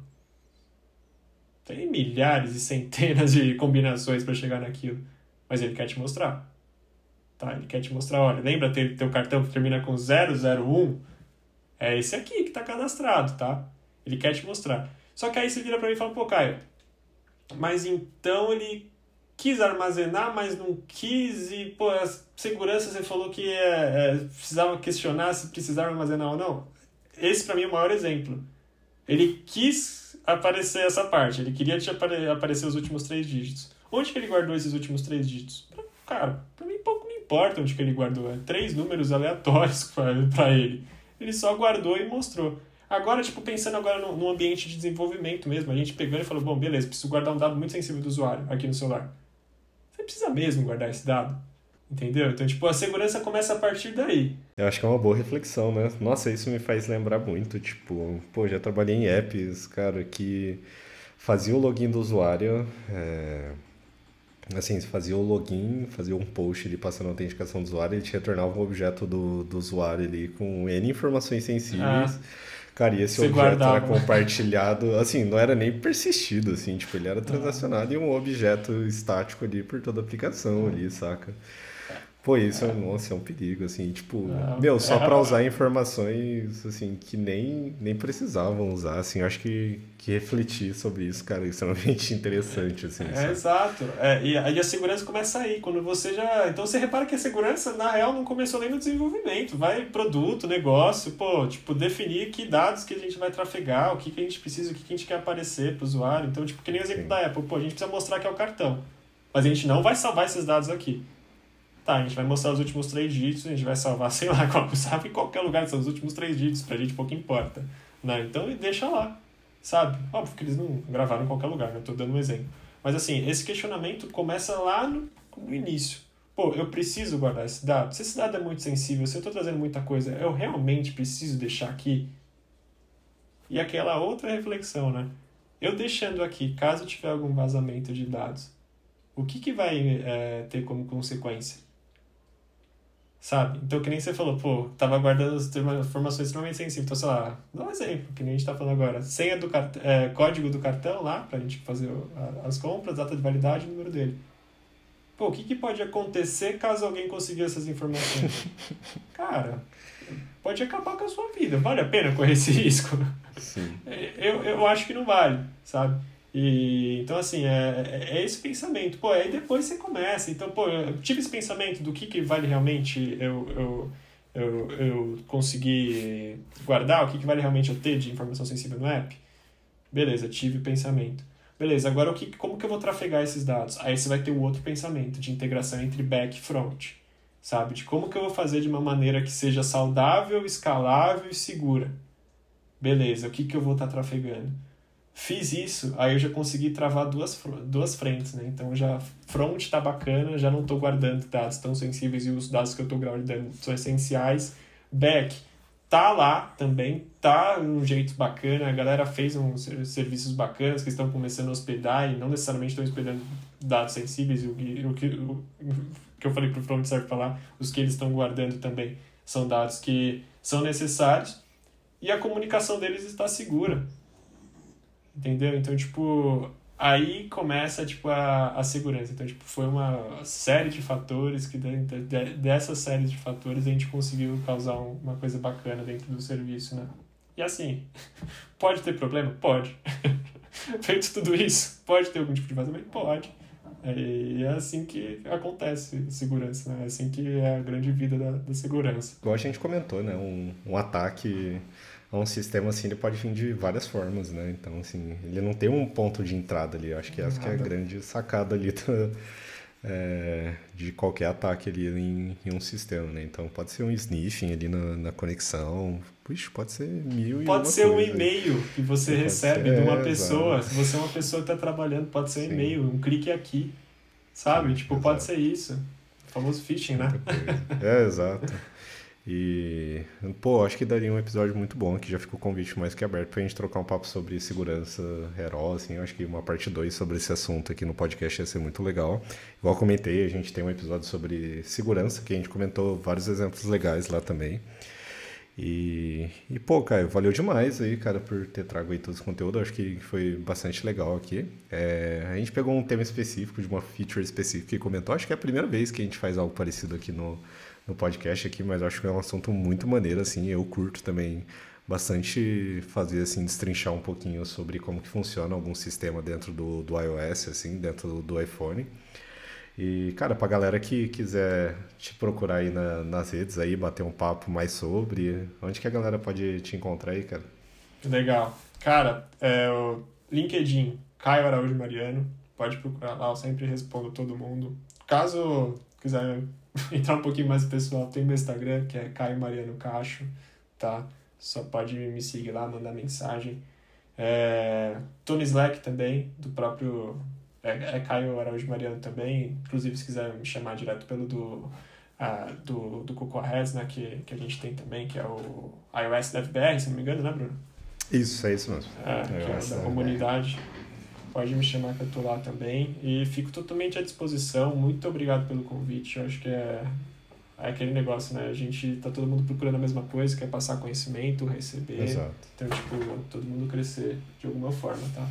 Tem milhares e centenas de combinações para chegar naquilo. Mas ele quer te mostrar. Tá? Ele quer te mostrar, olha, lembra ter teu cartão que termina com 001? É esse aqui que está cadastrado, tá? Ele quer te mostrar. Só que aí você vira para mim e fala, pô, Caio, mas então ele quis armazenar, mas não quis, e pô, a segurança você falou que é, é, precisava questionar se precisava armazenar ou não. Esse para mim é o maior exemplo. Ele quis aparecer essa parte, ele queria te apare aparecer os últimos três dígitos. Onde que ele guardou esses últimos três dígitos? Pra, cara, para mim pouco me importa onde que ele guardou, é três números aleatórios para ele. Ele só guardou e mostrou. Agora, tipo, pensando agora no, no, ambiente de desenvolvimento mesmo, a gente pegando e falou, bom, beleza, preciso guardar um dado muito sensível do usuário aqui no celular. Você precisa mesmo guardar esse dado? Entendeu? Então, tipo, a segurança começa a partir daí. Eu acho que é uma boa reflexão, né? Nossa, isso me faz lembrar muito, tipo, pô, já trabalhei em apps, cara, que fazia o login do usuário, é... assim, fazia o login, fazia um post ali passando a autenticação do usuário, ele te retornava um objeto do, do usuário ali com N informações sensíveis. Ah. Cara, e esse Você objeto guardava. era compartilhado, assim, não era nem persistido, assim, tipo, ele era transacionado em um objeto estático ali por toda a aplicação ali, saca? Pô, isso, é. nossa, é um perigo, assim, tipo, Não, meu, só é, pra usar informações, assim, que nem, nem precisavam usar, assim, acho que, que refletir sobre isso, cara, é extremamente interessante, assim, É, exato. É, e, aí a segurança começa aí, quando você já... Então você repara que a segurança, na real, não começou nem no desenvolvimento, vai produto, negócio, pô, tipo, definir que dados que a gente vai trafegar, o que, que a gente precisa, o que, que a gente quer aparecer pro usuário, então, tipo, que nem o exemplo Sim. da Apple, pô, a gente precisa mostrar que é o cartão, mas a gente não vai salvar esses dados aqui. Tá, a gente vai mostrar os últimos três dígitos, a gente vai salvar, sei lá, qual, sabe, em qualquer lugar, são os últimos três dígitos, pra gente pouco importa. Né? Então, deixa lá, sabe? Óbvio que eles não gravaram em qualquer lugar, né? Eu tô dando um exemplo. Mas, assim, esse questionamento começa lá no, no início. Pô, eu preciso guardar esse dado? Se esse dado é muito sensível, se eu estou trazendo muita coisa, eu realmente preciso deixar aqui? E aquela outra reflexão, né? Eu deixando aqui, caso tiver algum vazamento de dados, o que, que vai é, ter como consequência? Sabe? Então, que nem você falou, pô, tava guardando informações extremamente sensíveis. Então, sei lá, dá um exemplo, que nem a gente tá falando agora. Senha do cartão, é, código do cartão lá, pra gente fazer as compras, data de validade e número dele. Pô, o que, que pode acontecer caso alguém conseguir essas informações? Cara, pode acabar com a sua vida. Vale a pena correr esse risco? Sim. Eu, eu acho que não vale, sabe? E, então, assim, é, é, é esse pensamento. Pô, aí depois você começa. Então, pô, eu tive esse pensamento do que, que vale realmente eu, eu, eu, eu conseguir guardar, o que, que vale realmente eu ter de informação sensível no app. Beleza, tive pensamento. Beleza, agora o que, como que eu vou trafegar esses dados? Aí você vai ter o outro pensamento de integração entre back e front, sabe? De como que eu vou fazer de uma maneira que seja saudável, escalável e segura. Beleza, o que, que eu vou estar tá trafegando? Fiz isso, aí eu já consegui travar duas, duas frentes, né? Então já front está bacana, já não estou guardando dados tão sensíveis e os dados que eu estou guardando são essenciais. Back tá lá também, tá um jeito bacana, a galera fez uns serviços bacanas que estão começando a hospedar e não necessariamente estão hospedando dados sensíveis, o que, o que, o que eu falei pro front serve falar, os que eles estão guardando também são dados que são necessários e a comunicação deles está segura. Entendeu? Então, tipo, aí começa tipo a, a segurança. Então tipo foi uma série de fatores que dentro de, dessa série de fatores a gente conseguiu causar uma coisa bacana dentro do serviço né? E assim pode ter problema? Pode. Feito tudo isso pode ter algum tipo de vazamento? Pode. E é assim que acontece segurança né? É assim que é a grande vida da, da segurança. Igual a gente comentou né? Um, um ataque a um sistema assim, ele pode vir de várias formas, né? Então, assim, ele não tem um ponto de entrada ali. Eu acho que essa que é a grande sacada ali da, é, de qualquer ataque ali em, em, um sistema, né? Então, pode ser um sniffing ali na, na conexão. Puxa, pode ser mil Pode ser um e-mail que você pode recebe ser, de uma é, pessoa. Exato. Se você é uma pessoa que está trabalhando, pode ser um e-mail, um clique aqui. Sabe? Sim, tipo, exato. pode ser isso. O famoso phishing, né? É, exato. E, pô, acho que daria um episódio muito bom, que já ficou o convite mais que aberto pra gente trocar um papo sobre segurança herói, assim, acho que uma parte 2 sobre esse assunto aqui no podcast ia ser muito legal. Igual comentei, a gente tem um episódio sobre segurança, que a gente comentou vários exemplos legais lá também. E, e pô, Caio, valeu demais aí, cara, por ter trago aí todo esse conteúdo. Acho que foi bastante legal aqui. É, a gente pegou um tema específico, de uma feature específica e comentou. Acho que é a primeira vez que a gente faz algo parecido aqui no, no podcast aqui, mas acho que é um assunto muito maneiro, assim, eu curto também bastante fazer, assim, destrinchar um pouquinho sobre como que funciona algum sistema dentro do, do iOS, assim, dentro do, do iPhone. E, cara, pra galera que quiser te procurar aí na, nas redes aí, bater um papo mais sobre, onde que a galera pode te encontrar aí, cara? Legal. Cara, é o LinkedIn, Caio Araújo Mariano, pode procurar lá, eu sempre respondo todo mundo. Caso quiser entrar um pouquinho mais pessoal, tem meu Instagram, que é Caio Mariano Cacho, tá? Só pode me seguir lá, mandar mensagem. É, tô no Slack também, do próprio. É, é Caio Araújo Mariano também. Inclusive, se quiser me chamar direto pelo do, uh, do, do Cocoa Heads, né? Que, que a gente tem também, que é o iOS DevBR, se não me engano, né, Bruno? Isso, é isso mesmo. É, que é da comunidade. Pode me chamar que eu tô lá também. E fico totalmente à disposição. Muito obrigado pelo convite. Eu acho que é, é aquele negócio, né? A gente tá todo mundo procurando a mesma coisa, quer passar conhecimento, receber. Exato. Então, tipo, todo mundo crescer de alguma forma, tá?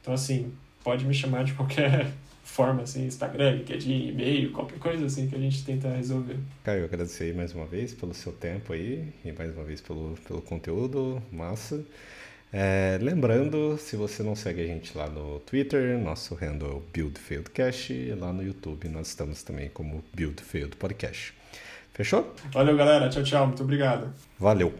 Então, assim, pode me chamar de qualquer forma, assim, Instagram, LinkedIn, e-mail, qualquer coisa assim que a gente tenta resolver. Caio, agradecer aí mais uma vez pelo seu tempo aí e mais uma vez pelo, pelo conteúdo, massa. É, lembrando, se você não segue a gente lá no Twitter, nosso handle é o BuildFieldCast e lá no YouTube nós estamos também como BuildFieldPodcast. Fechou? Valeu, galera. Tchau, tchau. Muito obrigado. Valeu.